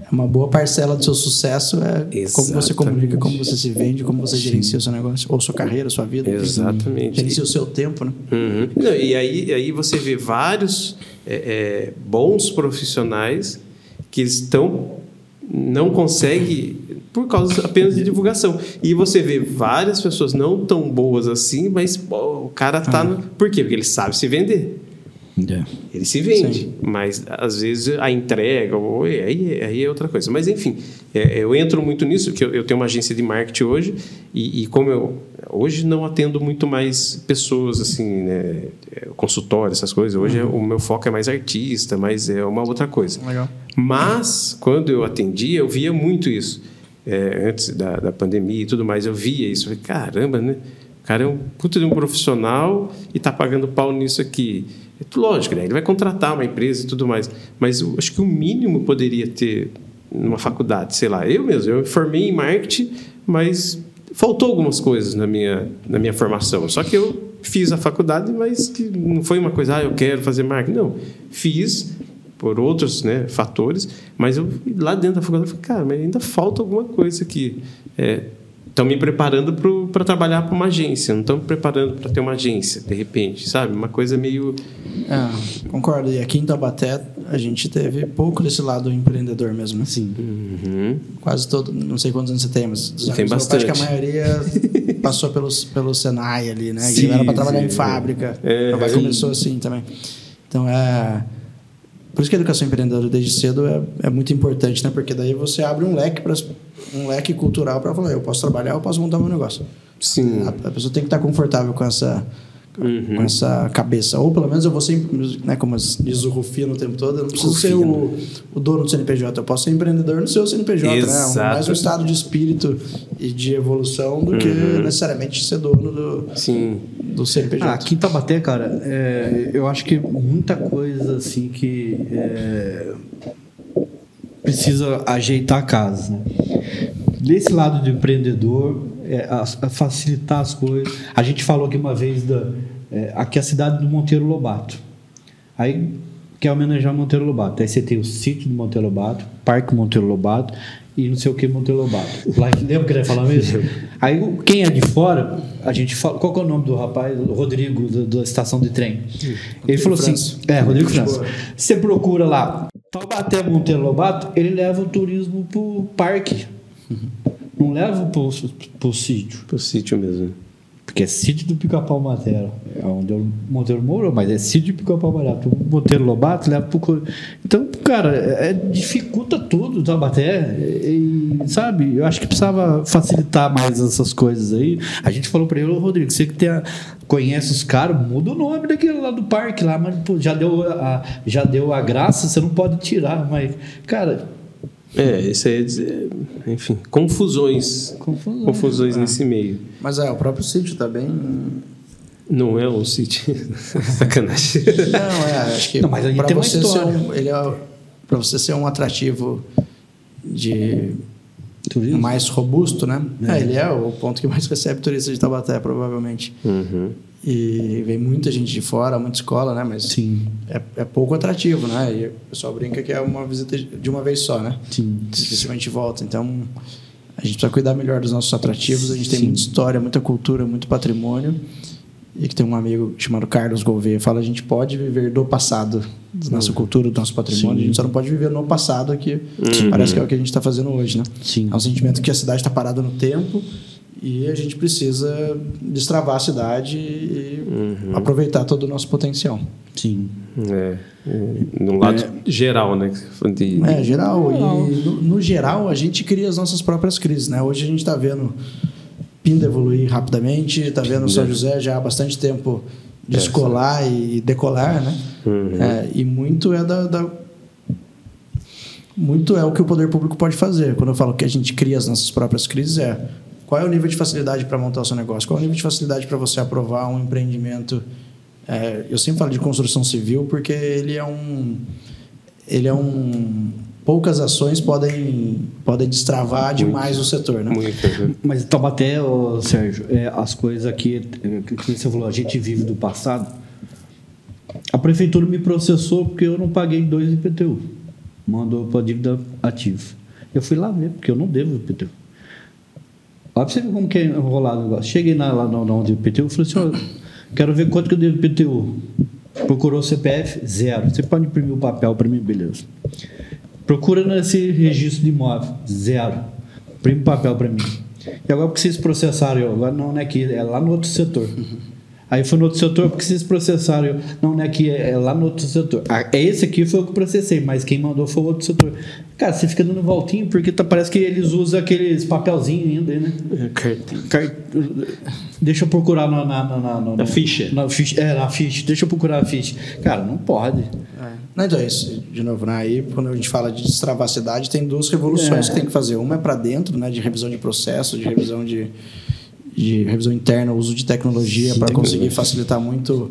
é uma boa parcela do seu sucesso é como você Exatamente. comunica, como você se vende, como você gerencia o seu negócio ou sua carreira, sua vida. Exatamente. gerencia o seu tempo, né? Uhum. Não, e aí, aí você vê vários é, é, bons profissionais que estão não conseguem por causa apenas de divulgação. E você vê várias pessoas não tão boas assim, mas pô, o cara tá no... Por quê? Porque ele sabe se vender. Ele se vende, mas às vezes a entrega, ou- aí, aí é outra coisa. Mas enfim, é, eu entro muito nisso, que eu, eu tenho uma agência de marketing hoje, e, e como eu hoje não atendo muito mais pessoas, assim, né, é, consultório, essas coisas. Hoje é- o meu foco é mais artista, mas é uma outra coisa. Legal. Mas, quando eu atendia, eu via muito isso. É, antes da, da pandemia e tudo mais, eu via isso. Falei, caramba, né? O cara é um puta de um profissional e está pagando pau nisso aqui. É, lógico, né? ele vai contratar uma empresa e tudo mais. Mas acho que o mínimo poderia ter numa faculdade, sei lá. Eu mesmo, eu me formei em marketing, mas faltou algumas coisas na minha, na minha formação. Só que eu fiz a faculdade, mas não foi uma coisa, ah, eu quero fazer marketing. Não, fiz por outros né, fatores, mas eu lá dentro da faculdade eu falei, cara, mas ainda falta alguma coisa aqui. Estão me preparando para trabalhar para uma agência, não estão me preparando para ter uma agência, de repente, sabe? Uma coisa meio. É, concordo. E aqui em Taubaté a gente teve pouco desse lado empreendedor mesmo, né? Sim. Uhum. Quase todo, não sei quantos anos você tem, mas dos Tem amigos, eu acho que a bastante. maioria *laughs* passou pelo, pelo Senai ali, né? Sim, que era para trabalhar sim. em fábrica. É, pai sim. começou assim também. Então é por isso que a educação empreendedora desde cedo é, é muito importante, né? Porque daí você abre um leque para um leque cultural para falar, eu posso trabalhar, eu posso montar meu negócio. Sim. A, a pessoa tem que estar confortável com essa com essa cabeça. Ou pelo menos eu vou ser, né, como diz o Rufino o tempo todo, eu não preciso ser o, o dono do CNPJ, eu posso ser empreendedor no seu CNPJ, né? Exato. Mais um estado de espírito e de evolução do que necessariamente ser dono do, Sim. do CNPJ. Ah, aqui em Tabaté, cara, é, eu acho que muita coisa assim que é, precisa ajeitar a casa. Né? Desse lado do empreendedor, é, a- a facilitar as coisas. A gente falou aqui uma vez da é, aqui é a cidade do Monteiro Lobato. Aí quer homenagear Monteiro Lobato. Aí você tem o sítio do Monteiro Lobato, Parque Monteiro Lobato e não sei o que Monteiro Lobato. Lá, lembra que ele ia falar mesmo? *laughs* Aí quem é de fora, a gente fala. Qual é o nome do rapaz? O Rodrigo, da estação de trem. Ele falou assim: França. é, Rodrigo França. Você procura lá, Taubaté Monteiro Lobato, ele leva o turismo pro parque. Não leva pro, pro sítio. Pro sítio mesmo. Porque é sítio do Pica-Pau Madeira. É onde o Monteiro morou, mas é sítio do Pica-Pau Madeira. O Monteiro Lobato leva pro... Então, cara, é, dificulta tudo o Taubaté. E, e, sabe, eu acho que precisava facilitar mais essas coisas aí. A gente falou pra ele, ô Rodrigo, você que tem a- conhece os caras, muda o nome daquele lá do parque lá, mas pô, já, deu a, já deu a graça, você não pode tirar. Mas, cara, É, isso aí é dizer, enfim, confusões. Confusões. Confusões nesse meio. Mas é, o próprio sítio tá bem. Não é um sítio. *laughs* Sacanagem. Não, é, acho que Não, mas para tem uma você ser história. um, ele é para você ser um atrativo de turismo. mais robusto, né? É, ele é o ponto que mais *laughs* recebe turistas de Taubaté, provavelmente. Uhum. E vem muita gente de fora, muita escola, né? Mas Sim, é, é pouco atrativo, né? E o pessoal brinca que é uma visita de uma vez só, né? sim. Dificilmente volta. Então, a gente precisa cuidar melhor dos nossos atrativos. A gente tem Sim. muita história, muita cultura, muito patrimônio. E que tem um amigo chamado Carlos Gouveia fala: a gente pode viver do passado, da nossa cultura, do nosso patrimônio. Sim. A gente só não pode viver no passado, que parece que é o que a gente está fazendo hoje, né? Sim. É um sentimento que a cidade está parada no tempo e a gente precisa destravar a cidade e aproveitar todo o nosso potencial. Sim. É, é, no lado geral, né? De, É, geral. E no, no geral, a gente cria as nossas próprias crises, né? Hoje a gente está vendo Pinda evoluir rapidamente, está vendo São José já há bastante tempo descolar e decolar, né? É, e muito é da, da- muito é o que o poder público pode fazer. Quando eu falo que a gente cria as nossas próprias crises, é qual é o nível de facilidade para montar o seu negócio? Qual é o nível de facilidade para você aprovar um empreendimento? É, eu sempre falo de construção civil porque ele é um ele é um poucas ações podem podem destravar demais o setor, né? Muito, né? Mas Taubaté, ô, Sérgio, é, as coisas aqui, é, que que você falou, a gente vive do passado. A prefeitura me processou porque eu não paguei dois IPTU. Mandou para dívida ativa. Eu fui lá ver, porque eu não devo IPTU. Olha para você ver como que é enrolado o negócio. Cheguei lá, lá na- na onde o IPTU, falei assim, ó, quero ver quanto que eu devo IPTU. Procurou o CPF, zero. Você pode imprimir o papel para mim, beleza. Procura nesse registro de imóvel, zero. Imprime o papel para mim. E agora porque vocês processaram eu? Agora não, não é aqui, é lá no outro setor. Aí foi no outro setor, porque vocês processaram eu? Não, não é aqui, é é lá no outro setor. Ah, é esse aqui foi o que eu processei, mas quem mandou foi o outro setor. Cara, você fica dando voltinho, porque tá, parece que eles usam aqueles papelzinhos ainda, né? Car- Deixa eu procurar na, na, na, na, na- Na ficha. Na ficha. É, na ficha. Deixa eu procurar a ficha. Cara, não pode. É. Não, então é isso, de novo, né? Aí, quando a gente fala de destravar a cidade, tem duas revoluções É. que tem que fazer. Uma é para dentro, né? De revisão de processo, de revisão de, de revisão interna, uso de tecnologia para conseguir facilitar muito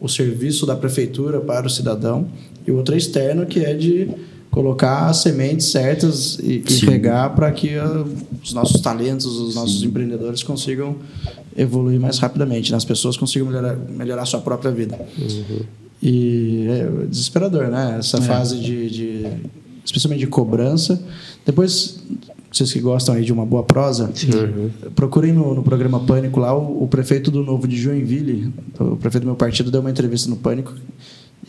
o serviço da prefeitura para o cidadão. E outra é externo, que é de colocar as sementes certas e, e regar para que ah, os nossos talentos, os nossos empreendedores consigam evoluir mais rapidamente, né? as pessoas consigam melhorar, melhorar a sua própria vida. E é desesperador, né? Essa fase de, de- especialmente de cobrança. Depois, vocês que gostam aí de uma boa prosa, procurem no, no programa Pânico lá o, o prefeito do Novo de Joinville, o prefeito do meu partido deu uma entrevista no Pânico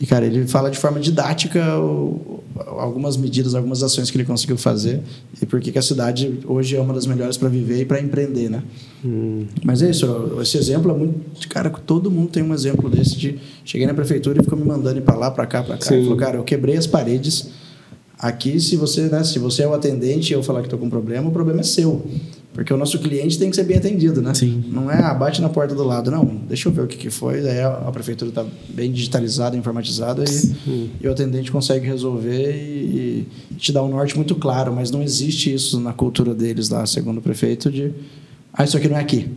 E, cara, ele fala de forma didática o, algumas medidas, algumas ações que ele conseguiu fazer e por que a cidade hoje é uma das melhores para viver e para empreender, né? Hum. Mas é isso, esse exemplo é muito... Cara, todo mundo tem um exemplo desse de... Cheguei na prefeitura e ficou me mandando ir para lá, para cá, para cá. Sim. Ele falou, cara, eu quebrei as paredes Aqui, se você, né, se você é o atendente e eu falar que estou com problema, o problema é seu. Porque o nosso cliente tem que ser bem atendido, né? Sim. Não é, ah, bate na porta do lado. Não, deixa eu ver o que, que foi. Daí a, prefeitura está bem digitalizada, informatizada e, e, o atendente consegue resolver e, e, te dar um norte muito claro. Mas não existe isso na cultura deles lá, segundo o prefeito, de... Ah, isso aqui não é aqui.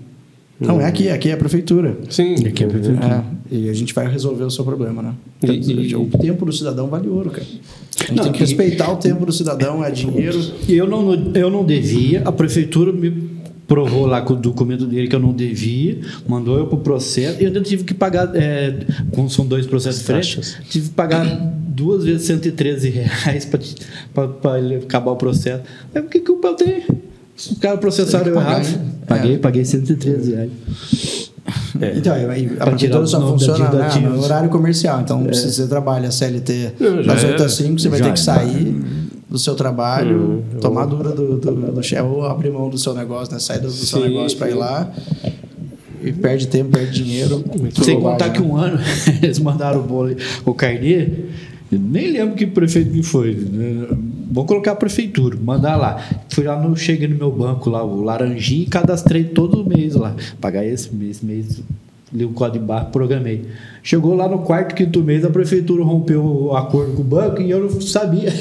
Não, é aqui, aqui é a prefeitura. Sim. Aqui é a prefeitura. É, e a gente vai resolver o seu problema, né? Então, e, o tempo do cidadão vale ouro, cara. A gente não, tem que respeitar o tempo do cidadão, é dinheiro. Eu não, eu não devia, a prefeitura me provou lá com o documento dele que eu não devia, mandou eu para o processo, e eu ainda tive que pagar, é, como são dois processos diferentes, tive que pagar duas vezes 113 reais para acabar o processo. Mas o que culpa eu tenho? Os caras processaram eu errado. Paguei, é. paguei 113 reais. É. Então, a prefeitura só funciona né, no horário comercial. Então, é. se você trabalha CLT das 8 às 5, você vai ter que sair do seu trabalho, hum, tomar dura do, do, do chefe, ou abrir mão do seu negócio, né? sair do, do seu negócio para ir lá. E perde tempo, perde dinheiro. Sem contar que um ano *laughs* eles mandaram o bolo, o carnê. Nem lembro que prefeito que foi. Né? Vou colocar a prefeitura, mandar lá. Fui lá no, cheguei no meu banco lá, o Laranjinha, e cadastrei todo mês lá. Pagar esse mês, mês, li o código de barra, programei. Chegou lá no quarto, quinto mês, a prefeitura rompeu o acordo com o banco e eu não sabia.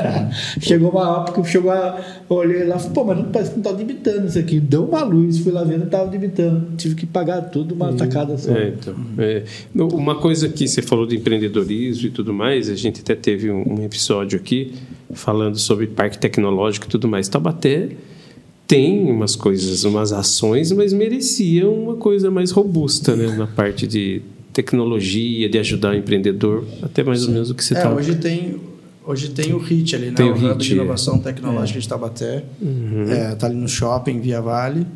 *laughs* chegou uma porque chegou a, olhei lá, pô, mas não parece que não tá debitando isso aqui. Deu uma luz, fui lá vendo, estava debitando. Tive que pagar tudo uma tacada só. É, então, é. Uma coisa que você falou de empreendedorismo e tudo mais, a gente até teve um, um episódio aqui falando sobre parque tecnológico e tudo mais. Tabaté tem umas coisas, umas ações, mas merecia uma coisa mais robusta, né, na parte de tecnologia, de ajudar o empreendedor, até mais ou menos o que você está. É, hoje tem hoje tem o HIT ali, né? Tem o, o Hub de Inovação é. Tecnológica é. de Tabaté. Uhum. É, tá ali no shopping Via Vale.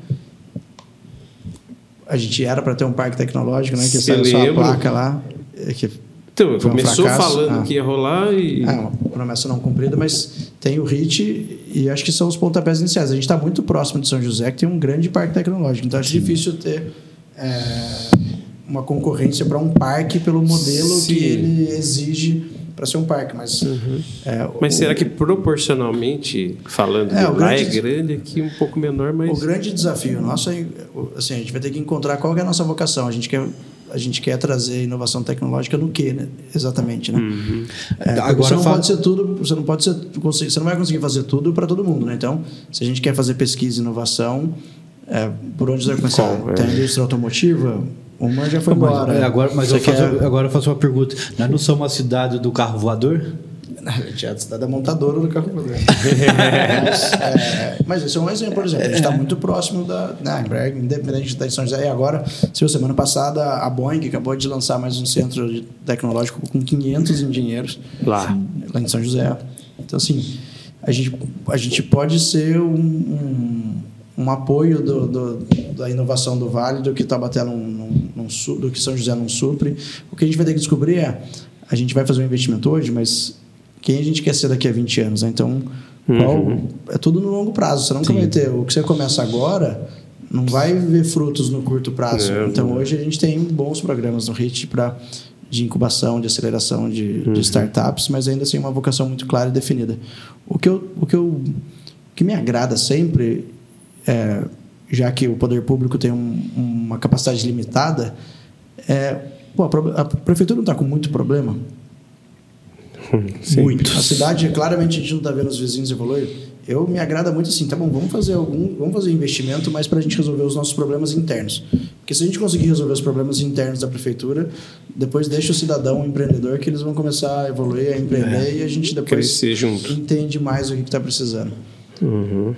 A gente era para ter um parque tecnológico, né? Que saiu só a placa lá. É que então, começou um falando ah. que ia rolar e. É, uma promessa não cumprida, mas tem o HIT e acho que são os pontapés iniciais. A gente está muito próximo de São José, que tem um grande parque tecnológico. Então, acho Sim. difícil ter é, uma concorrência para um parque pelo modelo Sim. que ele exige para ser um parque, mas uhum. é, mas o, será que proporcionalmente falando é, lá grande, é grande aqui um pouco menor, mas o grande desafio nosso é assim a gente vai ter que encontrar qual é a nossa vocação. A gente quer a gente quer trazer inovação tecnológica no quê, né? Exatamente, né? Uhum. É, Agora você não fala... pode ser tudo, você não pode ser, você não vai conseguir fazer tudo para todo mundo, né? Então, se a gente quer fazer pesquisa e inovação, é, por onde você vai começar? Qual, Tem a indústria automotiva, uma já foi embora. Mas, agora, mas eu faço, agora eu faço uma pergunta. Nós não somos uma cidade do carro voador? *laughs* A gente é a cidade da montadora do carro voador. *laughs* mas, é, mas esse é um exemplo, por exemplo. A gente está muito próximo da né, Embraer, independente da São José. E agora, se semana passada, a Boeing acabou de lançar mais um centro tecnológico com 500 engenheiros lá, lá em São José. Então, assim, a gente, a gente pode ser um, um um apoio do, do, da inovação do Vale, do que Tabaté não, não, não, do que São José não supre. O que a gente vai ter que descobrir é, a gente vai fazer um investimento hoje, mas quem a gente quer ser daqui a 20 anos? Né? Então, uhum. é tudo no longo prazo. Você não vai ter o que você começa agora não vai ver frutos no curto prazo. É, então, hoje a gente tem bons programas no RIT para de incubação, de aceleração de, uhum. de, startups, mas ainda assim uma vocação muito clara e definida. O que eu, o que eu o que me agrada sempre é, já que o poder público tem um, uma capacidade limitada, é, pô, a prefeitura não está com muito problema. Muito. A cidade, claramente, a gente não está vendo os vizinhos evoluir. Eu me agrada muito assim, tá bom, vamos fazer algum, vamos fazer investimento, mas para a gente resolver os nossos problemas internos. Porque se a gente conseguir resolver os problemas internos da prefeitura, depois deixa o cidadão, o empreendedor, que eles vão começar a evoluir, a empreender é. e a gente depois entende mais o que está precisando. Uhum.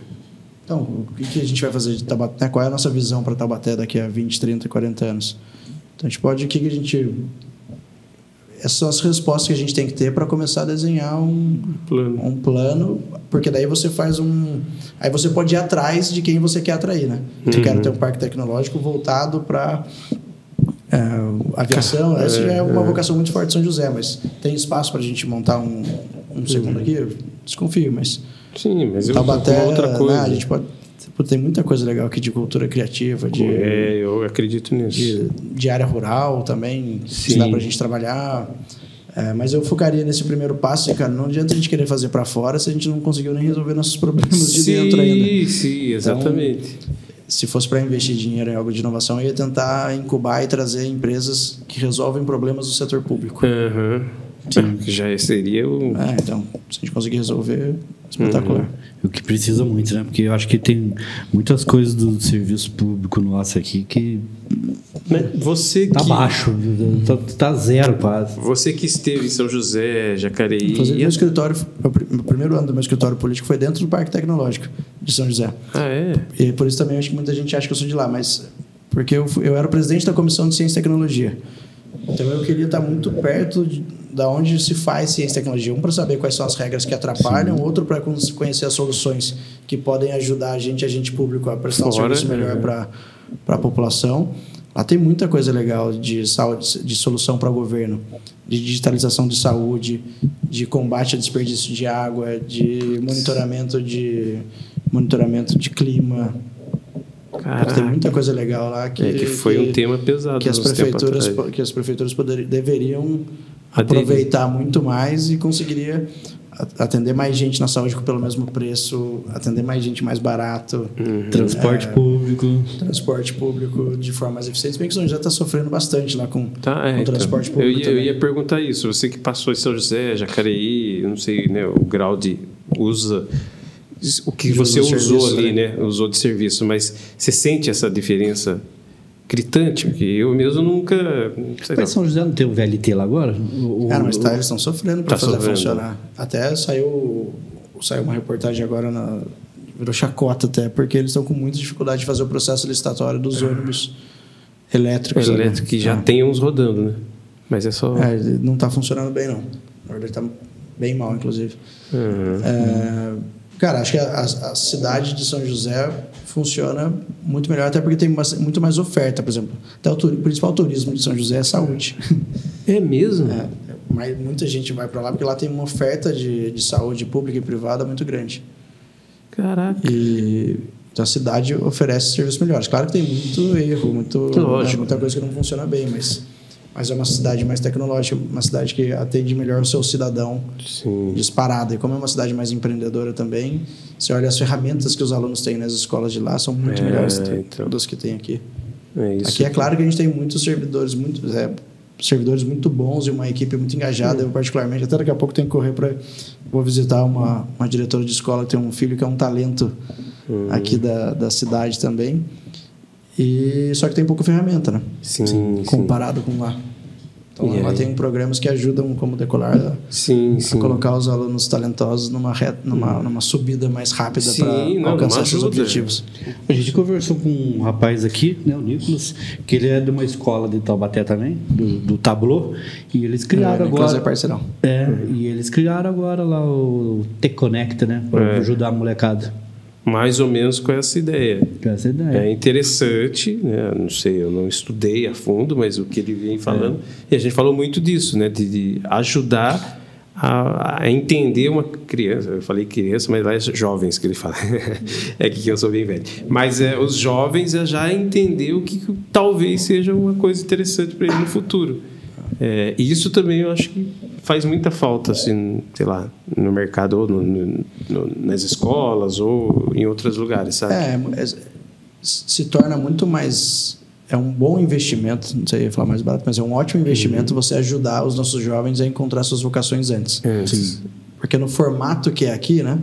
Então, o que a gente vai fazer de Tabaté? Qual é a nossa visão para Tabaté daqui a 20, 30, 40 anos? Então, a gente pode... O que a gente... Essas são as respostas que a gente tem que ter para começar a desenhar um plano. um plano, porque daí você faz um... Aí você pode ir atrás de quem você quer atrair, né? Uhum. Eu quero ter um parque tecnológico voltado para É, aviação, essa já é uma vocação muito forte de São José, mas tem espaço para a gente montar um, um segundo aqui? Eu desconfio, mas. Sim, mas eu Taubaté, outra coisa. né, a gente pode. Tem muita coisa legal aqui de cultura criativa, de, É, eu acredito nisso. de, de área rural também, que Sim. dá pra gente trabalhar. É, mas eu focaria nesse primeiro passo, e, cara, não adianta a gente querer fazer para fora se a gente não conseguiu nem resolver nossos *laughs* problemas de dentro ainda. Sim, sim, exatamente. Se fosse para investir dinheiro em algo de inovação, eu ia tentar incubar e trazer empresas que resolvem problemas do setor público. Ah, que Já seria o. É, então, se a gente conseguir resolver, espetacular. O que precisa muito, né? Porque eu acho que tem muitas coisas do serviço público nosso aqui que Né, Você tá que, baixo, tá, tá zero quase. Você que esteve em São José, Jacareí. Inclusive, e- meu escritório, o primeiro ano do meu escritório político foi dentro do Parque Tecnológico de São José. Ah, é? E por isso também acho que muita gente acha que eu sou de lá, mas porque eu, eu era o presidente da comissão de ciência e tecnologia. Então eu queria estar muito perto de, da onde se faz ciência e tecnologia. Um para saber quais são as regras que atrapalham, outro para conhecer as soluções que podem ajudar a gente, agente público, a prestar um Fora, serviço melhor é. para a população. Lá tem muita coisa legal de saúde, de solução para o governo, de digitalização de saúde, de combate a desperdício de água, de monitoramento de monitoramento de clima. Caraca. Tem muita coisa legal lá que, É que foi um tema pesado que as prefeituras que as prefeituras poderiam, deveriam. Aproveitar muito mais e conseguiria atender mais gente na saúde pelo mesmo preço, atender mais gente mais barato, Uhum. Transporte público. transporte público de forma mais eficiente. Bem que São José está sofrendo bastante lá com, Tá, é, com então. transporte eu, público ia, eu ia perguntar isso. Você que passou em São José, Jacareí, eu não sei né, o grau de usa o que De você usou serviço, ali, né? né? Usou de serviço, mas você sente essa diferença gritante? Porque eu mesmo nunca. Sei lá. Mas São José não tem o VLT lá agora? O- Cara, mas tá, eles estão sofrendo para Tá fazer sofrendo. funcionar. Até saiu, saiu uma reportagem agora na virou chacota até, porque eles estão com muita dificuldade de fazer o processo licitatório dos ônibus elétricos. né? elétrico que já É. tem uns rodando, né? Mas é só. É, não está funcionando bem, não. Na verdade, está bem mal, inclusive. Uhum. É, cara, acho que a, a cidade de São José funciona muito melhor, até porque tem bastante- muito mais oferta, por exemplo. Até o, turi- o principal turismo de São José é saúde. É mesmo? É, mas muita gente vai para lá porque lá tem uma oferta de, de saúde pública e privada muito grande. Caraca. E então a cidade oferece serviços melhores. Claro que tem muito erro, muito, Lógico. né, muita coisa que não funciona bem, mas, mas é uma cidade mais tecnológica, uma cidade que atende melhor o seu cidadão Sim. disparada. E como é uma cidade mais empreendedora também, você olha as ferramentas que os alunos têm nas escolas de lá, são muito É, melhores então. das que tem aqui. É isso. Aqui é claro que a gente tem muitos servidores, muito, é, servidores muito bons e uma equipe muito engajada. Eu, particularmente, até daqui a pouco tenho que correr para. Vou visitar uma, uma diretora de escola que tem um filho que é um talento Uhum. aqui da, da cidade também. E só que tem pouca ferramenta, né? Sim, sim. Comparado com lá. Então, E lá aí? tem programas que ajudam como decolar a, Sim, a sim. colocar os alunos talentosos numa, reta, numa, numa subida mais rápida Sim, para alcançar seus objetivos. A gente conversou com um rapaz aqui, né, o Nicolas, que ele é de uma escola de Taubaté também, do, do Tablô, e eles criaram É, agora. é parceirão. É, e eles criaram agora lá o T-Connect, né? Para É. ajudar a molecada. Mais ou menos com essa ideia. Com essa ideia. É interessante, né? não sei, eu não estudei a fundo, mas o que ele vem falando. E a gente falou muito disso, né? de, de ajudar a, a entender uma criança. Eu falei criança, mas lá é jovens que ele fala. *laughs* é que eu sou bem velho. Mas é, os jovens a já entender o que, que talvez seja uma coisa interessante para ele no futuro. É, e isso também eu acho que faz muita falta, assim, sei lá, no mercado, ou no- no- no- nas escolas, ou em outros lugares, sabe? É, é, se torna muito mais. É um bom investimento, não sei falar mais barato, mas é um ótimo investimento você ajudar os nossos jovens a encontrar suas vocações antes. É. Porque no formato que é aqui, né?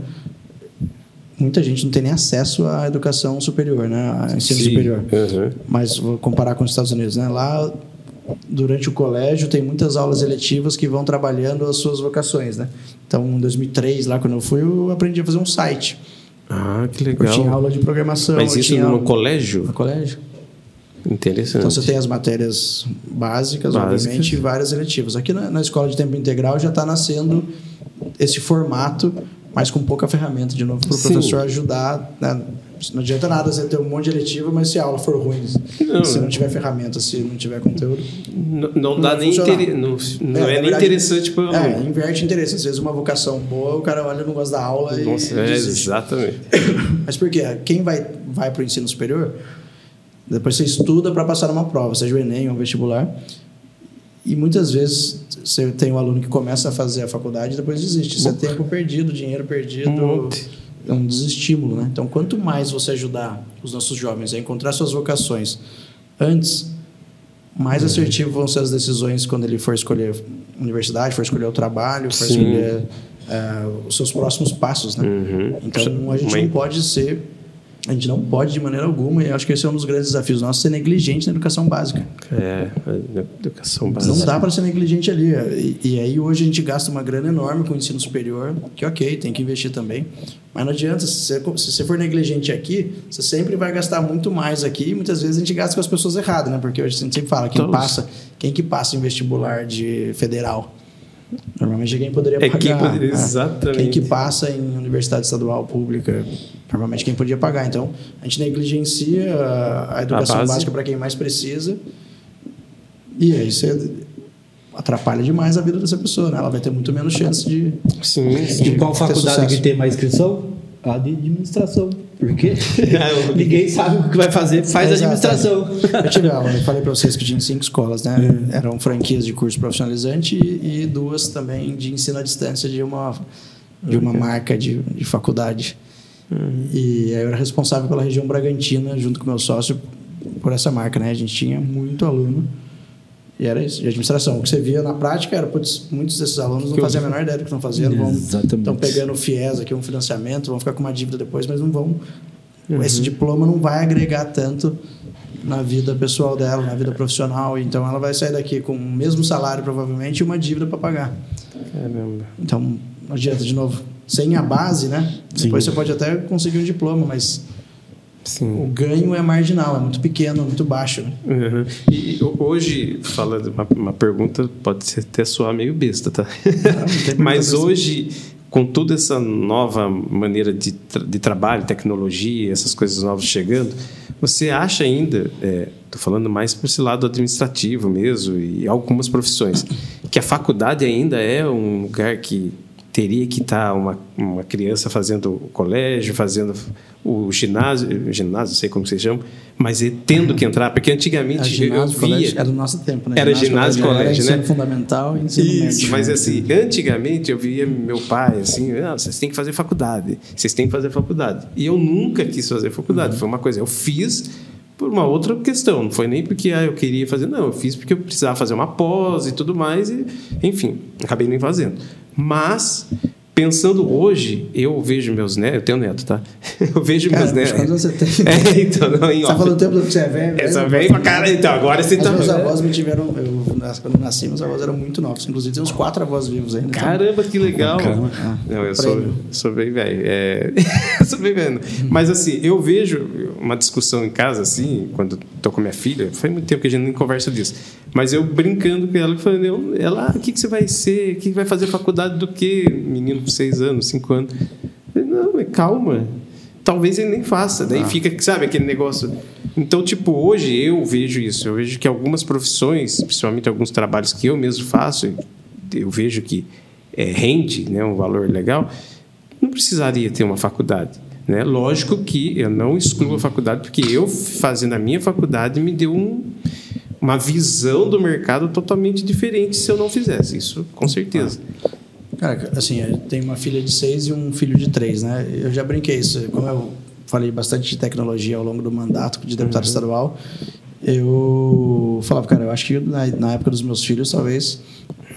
Muita gente não tem nem acesso à educação superior, né? A ensino Sim. superior. Uhum. Mas vou comparar com os Estados Unidos, né? Lá, durante o colégio, tem muitas aulas eletivas que vão trabalhando as suas vocações, né? Então, em 2003, lá quando eu fui, eu aprendi a fazer um site. Ah, que Eu tinha legal. aula de programação. Mas isso no aula- colégio? No colégio. Interessante. Então, você tem as matérias básicas, Básicas. obviamente, e várias eletivas. Aqui na, na escola de tempo integral já está nascendo esse formato, mas com pouca ferramenta, de novo, para o professor ajudar, né? Não adianta nada você ter um monte de eletiva, mas se a aula for ruim, Não. se não tiver ferramenta, se não tiver conteúdo. Não, não dá nem inter... não, não É, é, nem verdade, interessante para o É, inverte interesse. Às vezes uma vocação boa, o cara olha, não gosta da aula Nossa, e é, exatamente. *coughs* Mas por quê? Quem vai, vai para o ensino superior, depois você estuda para passar numa prova, seja o Enem ou o vestibular, e muitas vezes você tem um aluno que começa a fazer a faculdade e depois desiste. Isso é tempo perdido, dinheiro perdido, Um monte. É um desestímulo. Né? Então, quanto mais você ajudar os nossos jovens a encontrar suas vocações antes, mais assertivo vão ser as decisões quando ele for escolher universidade, for escolher o trabalho, for Sim. escolher eh, os seus próximos passos. Né? Uhum. Então a gente Uma- não pode ser, a gente não pode de maneira alguma, e acho que esse é um dos grandes desafios nossos, ser negligente na educação básica. É, educação básica. Não dá para ser negligente ali. E, e aí hoje a gente gasta uma grana enorme com o ensino superior, que ok, tem que investir também. Mas não adianta, se você, se você for negligente aqui, você sempre vai gastar muito mais aqui, e muitas vezes a gente gasta com as pessoas erradas, né? Porque hoje a gente sempre fala, quem Todos. passa, quem que passa em vestibular de federal? Normalmente é quem poderia É pagar. quem poderia- né? exatamente. Quem que passa em universidade estadual pública, normalmente quem podia pagar. Então, a gente negligencia a- a educação base. básica para quem mais precisa. E aí você atrapalha demais a vida dessa pessoa, né? Ela vai ter muito menos chance de. Sim, sim. qual ter faculdade que tem mais inscrição? A de administração. Porque *laughs* *laughs* ninguém sabe o que vai fazer, faz Exato. administração. Eu tive aula, eu falei para vocês que tinha cinco escolas, né? Eram franquias de curso profissionalizante e, e duas também de ensino à distância de uma, de uma marca de, de faculdade. E aí eu era responsável pela região Bragantina, junto com meu sócio, por essa marca, né? A gente tinha muito aluno. E era isso, de administração. O que você via na prática era, putz, muitos desses alunos não faziam a menor ideia do que estão fazendo. Vão, estão pegando o FIES aqui, um financiamento, vão ficar com uma dívida depois, mas não vão. Uhum. Esse diploma não vai agregar tanto na vida pessoal dela, na vida profissional. Então ela vai sair daqui com o mesmo salário, provavelmente, e uma dívida para pagar. Caramba. Então, não adianta, de novo, sem a base, né? Sim. Depois você pode até conseguir um diploma, mas o Sim. ganho é marginal, é muito pequeno, muito baixo. Né? Uhum. E hoje, falando uma, uma pergunta, pode ser até soar meio besta, tá? pergunta *laughs* Mas hoje, com toda essa nova maneira de, tra- de trabalho, tecnologia, essas coisas novas chegando, você acha ainda, estou falando mais por esse lado administrativo mesmo, e algumas profissões, que a faculdade ainda é um lugar que teria que estar uma, uma criança fazendo o colégio, fazendo o ginásio, ginásio, não sei como se chama, mas é tendo que entrar, porque antigamente eu- ginásio, eu via... colégio, era do nosso tempo, né? Era ginásio, colégio, era ensino né? fundamental e ensino Isso, médio. mas assim, antigamente eu via meu pai assim, ah, vocês têm que fazer faculdade, vocês têm que fazer faculdade. E eu nunca quis fazer faculdade, foi uma coisa, eu fiz por uma outra questão, não foi nem porque ah, eu queria fazer, não, eu fiz porque eu precisava fazer uma pós e tudo mais, e, enfim, acabei nem fazendo. Mas, pensando hoje, eu vejo meus netos, eu tenho neto, tá? *laughs* Eu vejo Cara, meus netos. quantos anos você tem? *laughs* É, então, não, em Você tá falando o tempo do que você é velho? Essa velho? vem pra cara, então, agora você tá. meus avós me tiveram. Eu, nas- quando eu nasci, meus avós eram muito novos. Inclusive, tem uns quatro avós vivos ainda. Caramba, que legal. Ah, Não, eu sou, sou bem velho. É... *laughs* sou bem velho. Mas assim, eu vejo uma discussão em casa, assim, quando estou com minha filha, faz muito tempo que a gente nem conversa disso. Mas eu brincando com ela, falando, ela, ah, o que, que você vai ser? O que vai fazer faculdade do quê? Menino com seis anos, cinco anos. Eu não, mas calma. Talvez ele nem faça. Daí fica, sabe, aquele negócio. Então, tipo, hoje eu vejo isso. Eu vejo que algumas profissões, principalmente alguns trabalhos que eu mesmo faço, eu vejo que é, rende né, um valor legal, não precisaria ter uma faculdade. Né? Lógico que eu não excluo a faculdade, porque eu, fazendo a minha faculdade, me deu um, uma visão do mercado totalmente diferente se eu não fizesse. Isso, com certeza. Cara, assim, eu tenho uma filha de seis e um filho de três, né? Eu já brinquei isso. Como eu falei bastante de tecnologia ao longo do mandato de deputado estadual, eu falava, cara, eu acho que na, na época dos meus filhos, talvez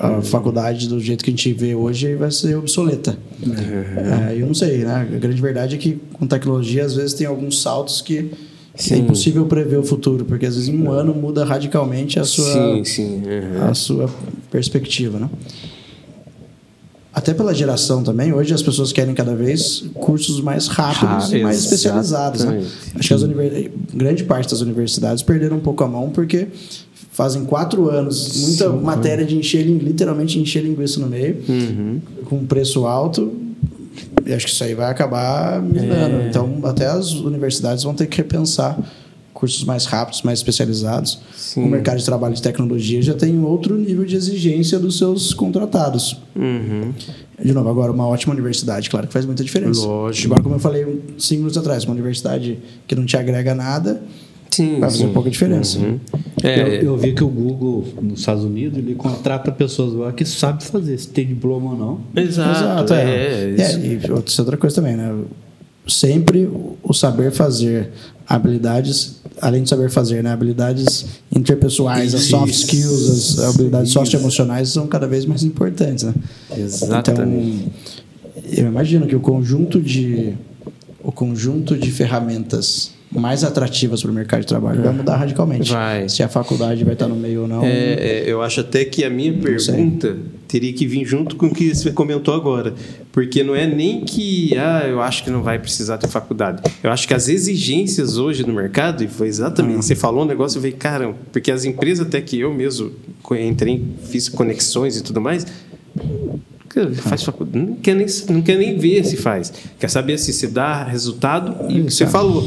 a faculdade do jeito que a gente vê hoje vai ser obsoleta. É, eu não sei, né? A grande verdade é que com tecnologia, às vezes, tem alguns saltos que é Sim. impossível prever o futuro, porque às vezes em um ano muda radicalmente a sua, Sim, sim. uhum. a sua perspectiva, né? Até pela geração também, hoje as pessoas querem cada vez cursos mais rápidos e mais especializados. Né? Acho que as univers... grande parte das universidades perderam um pouco a mão porque fazem quatro anos, muita matéria de encher, literalmente encher linguiça no meio, Uhum. com preço alto. Eu acho que isso aí vai acabar minando. É. Então, até as universidades vão ter que repensar cursos mais rápidos, mais especializados. Sim. O mercado de trabalho de tecnologia já tem outro nível de exigência dos seus contratados. Uhum. De novo, agora, uma ótima universidade, claro que faz muita diferença. Lógico. Agora, como eu falei cinco minutos atrás, uma universidade que não te agrega nada, Sim, vai fazer sim. pouca diferença. Uhum. Eu, É, eu vi que o Google, nos Estados Unidos, ele contrata pessoas lá que sabem fazer, se tem diploma ou não. exato. é. é, É, isso. e outra- isso é outra coisa também, né? Sempre o saber fazer, habilidades, além de saber fazer, né? Habilidades interpessoais, as soft Isso. skills, as habilidades Isso. socioemocionais são cada vez mais importantes, né? Exatamente. Então, eu imagino que o conjunto de o conjunto de ferramentas mais atrativas para o mercado de trabalho vai mudar radicalmente. Vai. Se a faculdade vai estar no meio ou não. É, é, eu acho até que a minha sei. pergunta teria que vir junto com o que você comentou agora. Porque não é nem que ah, eu acho que não vai precisar ter faculdade. Eu acho que as exigências hoje no mercado, e foi exatamente, você falou um negócio, eu falei, caramba, porque as empresas, até que eu mesmo entrei, fiz conexões e tudo mais, faz faculdade, não quer, nem, não quer nem ver se faz. Quer saber se se dá resultado e o que você falou.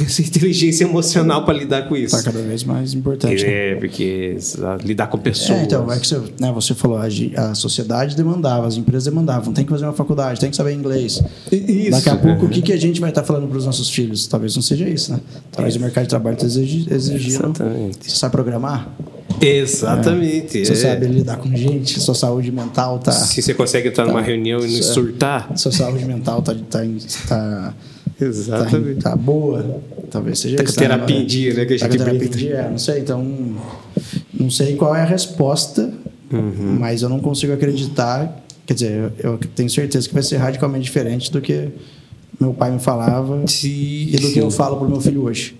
É essa inteligência emocional para lidar com isso? Está cada vez mais importante. né? É, porque ah, lidar com pessoas. É, então, é que você, né, você falou, a, sociedade demandava, as empresas demandavam, tem que fazer uma faculdade, tem que saber inglês. Isso, Daqui a pouco, é. o que, que a gente vai estar falando para os nossos filhos? Talvez não seja isso, né? Talvez o mercado de trabalho está exigi- exigindo. Exatamente. Você sabe programar? Exatamente. Você é. sabe lidar com gente? Sua saúde mental tá. Se você consegue entrar numa reunião e não é. surtar. Sua saúde mental tá, tá, tá, Exatamente. tá, tá boa. Talvez seja Tá isso. terapia em dia, né, que a Tá gente terapia brinca. dia, é, não sei. Então, não sei qual é a resposta, Uhum. mas eu não consigo acreditar. Quer dizer, eu, eu tenho certeza que vai ser radicalmente diferente do que meu pai me falava Sim, e do que eu falo pro meu filho hoje.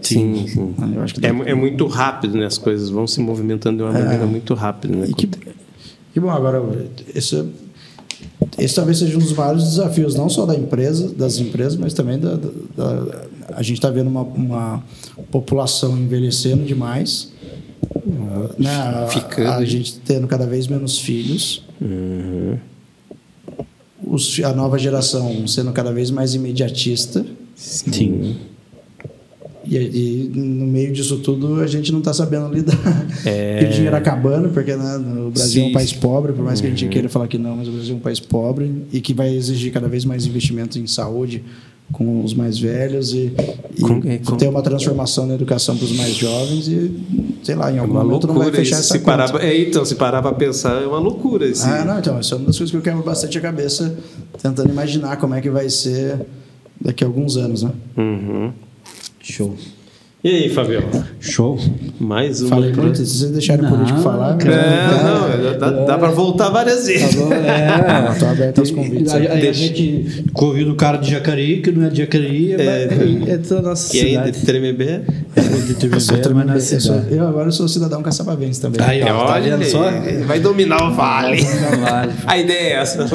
Sim, sim. Eu acho que É, é muito rápido, né? As coisas vão se movimentando de uma maneira muito rápida, né? É. E que, que bom, agora, esse, esse talvez seja um dos maiores desafios, não só da empresa, das empresas, mas também da. da- da- a gente está vendo uma, uma população envelhecendo demais, né? A, Ficando. a gente tendo cada vez menos filhos, Uhum. os, a nova geração sendo cada vez mais imediatista. Sim. E, e no meio disso tudo a gente não está sabendo lidar. É. *laughs* E o dinheiro acabando, porque né, o Brasil é um Sim. país pobre, por mais que a gente queira falar que não, mas o Brasil é um país pobre e que vai exigir cada vez mais investimento em saúde com os mais velhos e, e Com- é, com- ter uma transformação na educação para os mais jovens e, sei lá, em É algum uma momento não vai fechar isso. essa Se parar, é, então, se parar para pensar, é uma loucura. Esse... Ah, não, então, isso é uma das coisas que eu quebro bastante a cabeça, tentando imaginar como é que vai ser daqui a alguns anos, né? Uhum. Show. E aí, Fabião? Show. Mais uma. Falei muito, se vocês deixarem o Não, político falar, cara. É, não, dá, dá para voltar várias vezes. É, *laughs* Tô aberto aos convites. Aí, aí a Deixa. gente convida o cara de Jacareí, que não é de Jacareí, é, é, é da nossa E aí, cidade. de Tremembé? É de Tremembé, eu, sou- cidade. eu agora sou cidadão caçapavense também. Aí, ó, tá Olha, só? vai dominar o vale. Vale. *laughs* A ideia é essa.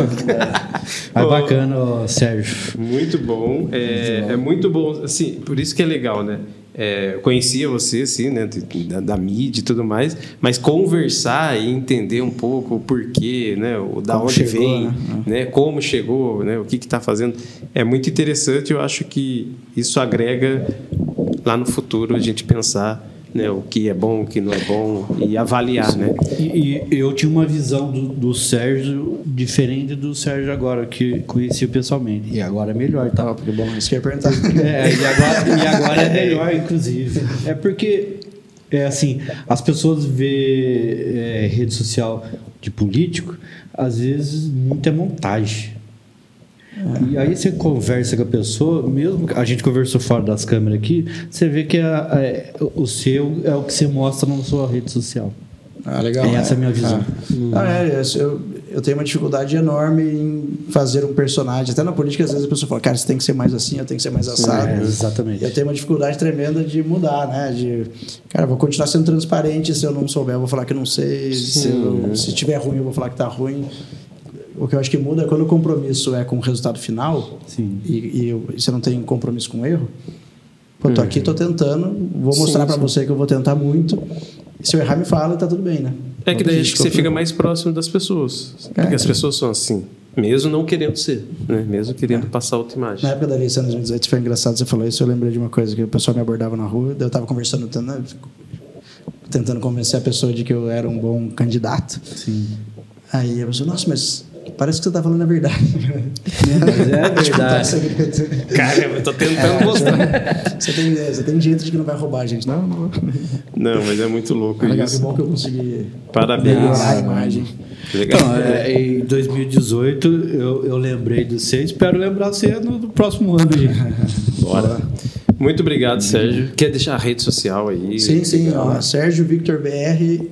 Mas Ô, bacana, ó, Sérgio. Muito bom. É, é muito bom, assim, por isso que é legal, né? É, conhecia você, assim, né, da, da mídia e tudo mais, mas conversar e entender um pouco o porquê, né, o, da Como onde chegou, vem, né? né? como chegou, né, o que está fazendo, é muito interessante. Eu acho que isso agrega lá no futuro a gente pensar, né, o que é bom, o que não é bom e avaliar, né? E, e eu tinha uma visão do, do Sérgio diferente do Sérgio agora, que conheci pessoalmente. E agora é melhor, tá? Porque bom, isso que eu ia perguntar. É, e agora, e agora *laughs* é melhor, inclusive. É porque, é assim, as pessoas vê é, rede social de político, às vezes muita montagem. E aí você conversa com a pessoa, mesmo que a gente conversou fora das câmeras aqui, você vê que a- a- o seu é o que você mostra na sua rede social. Ah, legal. Essa é a minha visão. Ah, é, eu, eu tenho uma dificuldade enorme em fazer um personagem. Até na política, às vezes a pessoa fala, cara, você tem que ser mais assim, eu tenho que ser mais assado. É, exatamente. Eu tenho uma dificuldade tremenda de mudar, né? De, cara, vou continuar sendo transparente. Se eu não souber, eu vou falar que não sei. Se, eu, se tiver ruim, eu vou falar que tá ruim. O que eu acho que muda é quando o compromisso é com o resultado final Sim. e, e eu- e você não tem compromisso com o erro. Pô, tô aqui, tô tentando, vou mostrar para você que eu vou tentar muito. E se eu errar, me fala e tá tudo bem, né? É que daí acho que você fica mais próximo das pessoas. Porque É. as pessoas são assim. Mesmo não querendo ser, né? mesmo querendo passar outra imagem. Na época da eleição de 2018 foi engraçado, você falou isso, eu lembrei de uma coisa, que o pessoal me abordava na rua, eu estava conversando, tentando, né, tentando convencer a pessoa de que eu era um bom candidato. Sim. Aí a pessoa, nossa, mas parece que você está falando a verdade. Mas é *laughs* verdade. Caramba, eu tô tentando mostrar. você, tem, você tem jeito de que não vai roubar a gente. Não, não. Não, mas é muito louco Legal, que isso. bom que eu consegui Parabéns. melhorar a imagem. Legal. Então, é, em 2018 eu, eu lembrei de você, espero lembrar você no, no próximo ano aí. Bora. Muito obrigado, Sérgio. Quer deixar a rede social aí? Sim, sim. Ó, Sérgio Victor BR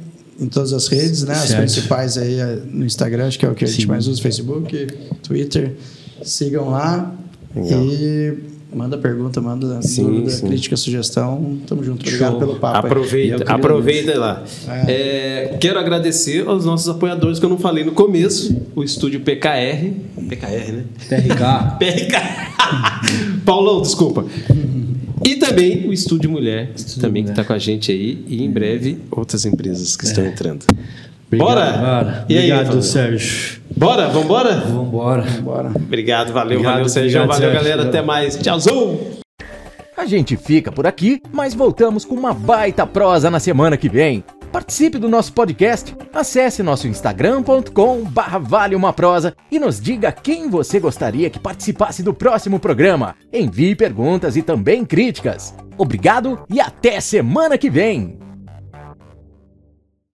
em todas as redes, né? As Certo. principais aí é, no Instagram, acho que é o que a gente Sim. mais usa, Facebook, Twitter. Sigam lá Legal. e manda pergunta, manda Sim, dúvida, sim. crítica, sugestão. Tamo junto. Obrigado Show. pelo papo. Aproveita, queria- aproveita lá. É, quero agradecer aos nossos apoiadores que eu não falei no começo, o estúdio PKR, PKR, né? TRK. *laughs* PK. Paulão, desculpa. E também o Estúdio Mulher, também que Mulher. está com a gente aí, e em breve outras empresas que estão entrando. Obrigado, Bora? Bora. E aí, Obrigado? Sérgio. Bora, vambora? Vambora. Bora. Obrigado, valeu, Obrigado, valeu, Sérgio. obrigado, Valeu, Sérgio. galera. Até mais. Tchauzão! A gente fica por aqui, mas voltamos com uma baita prosa na semana que vem. Participe do nosso podcast, acesse nosso instagram.com vale uma prosa e nos diga quem você gostaria que participasse do próximo programa. Envie perguntas e também críticas. Obrigado e até semana que vem!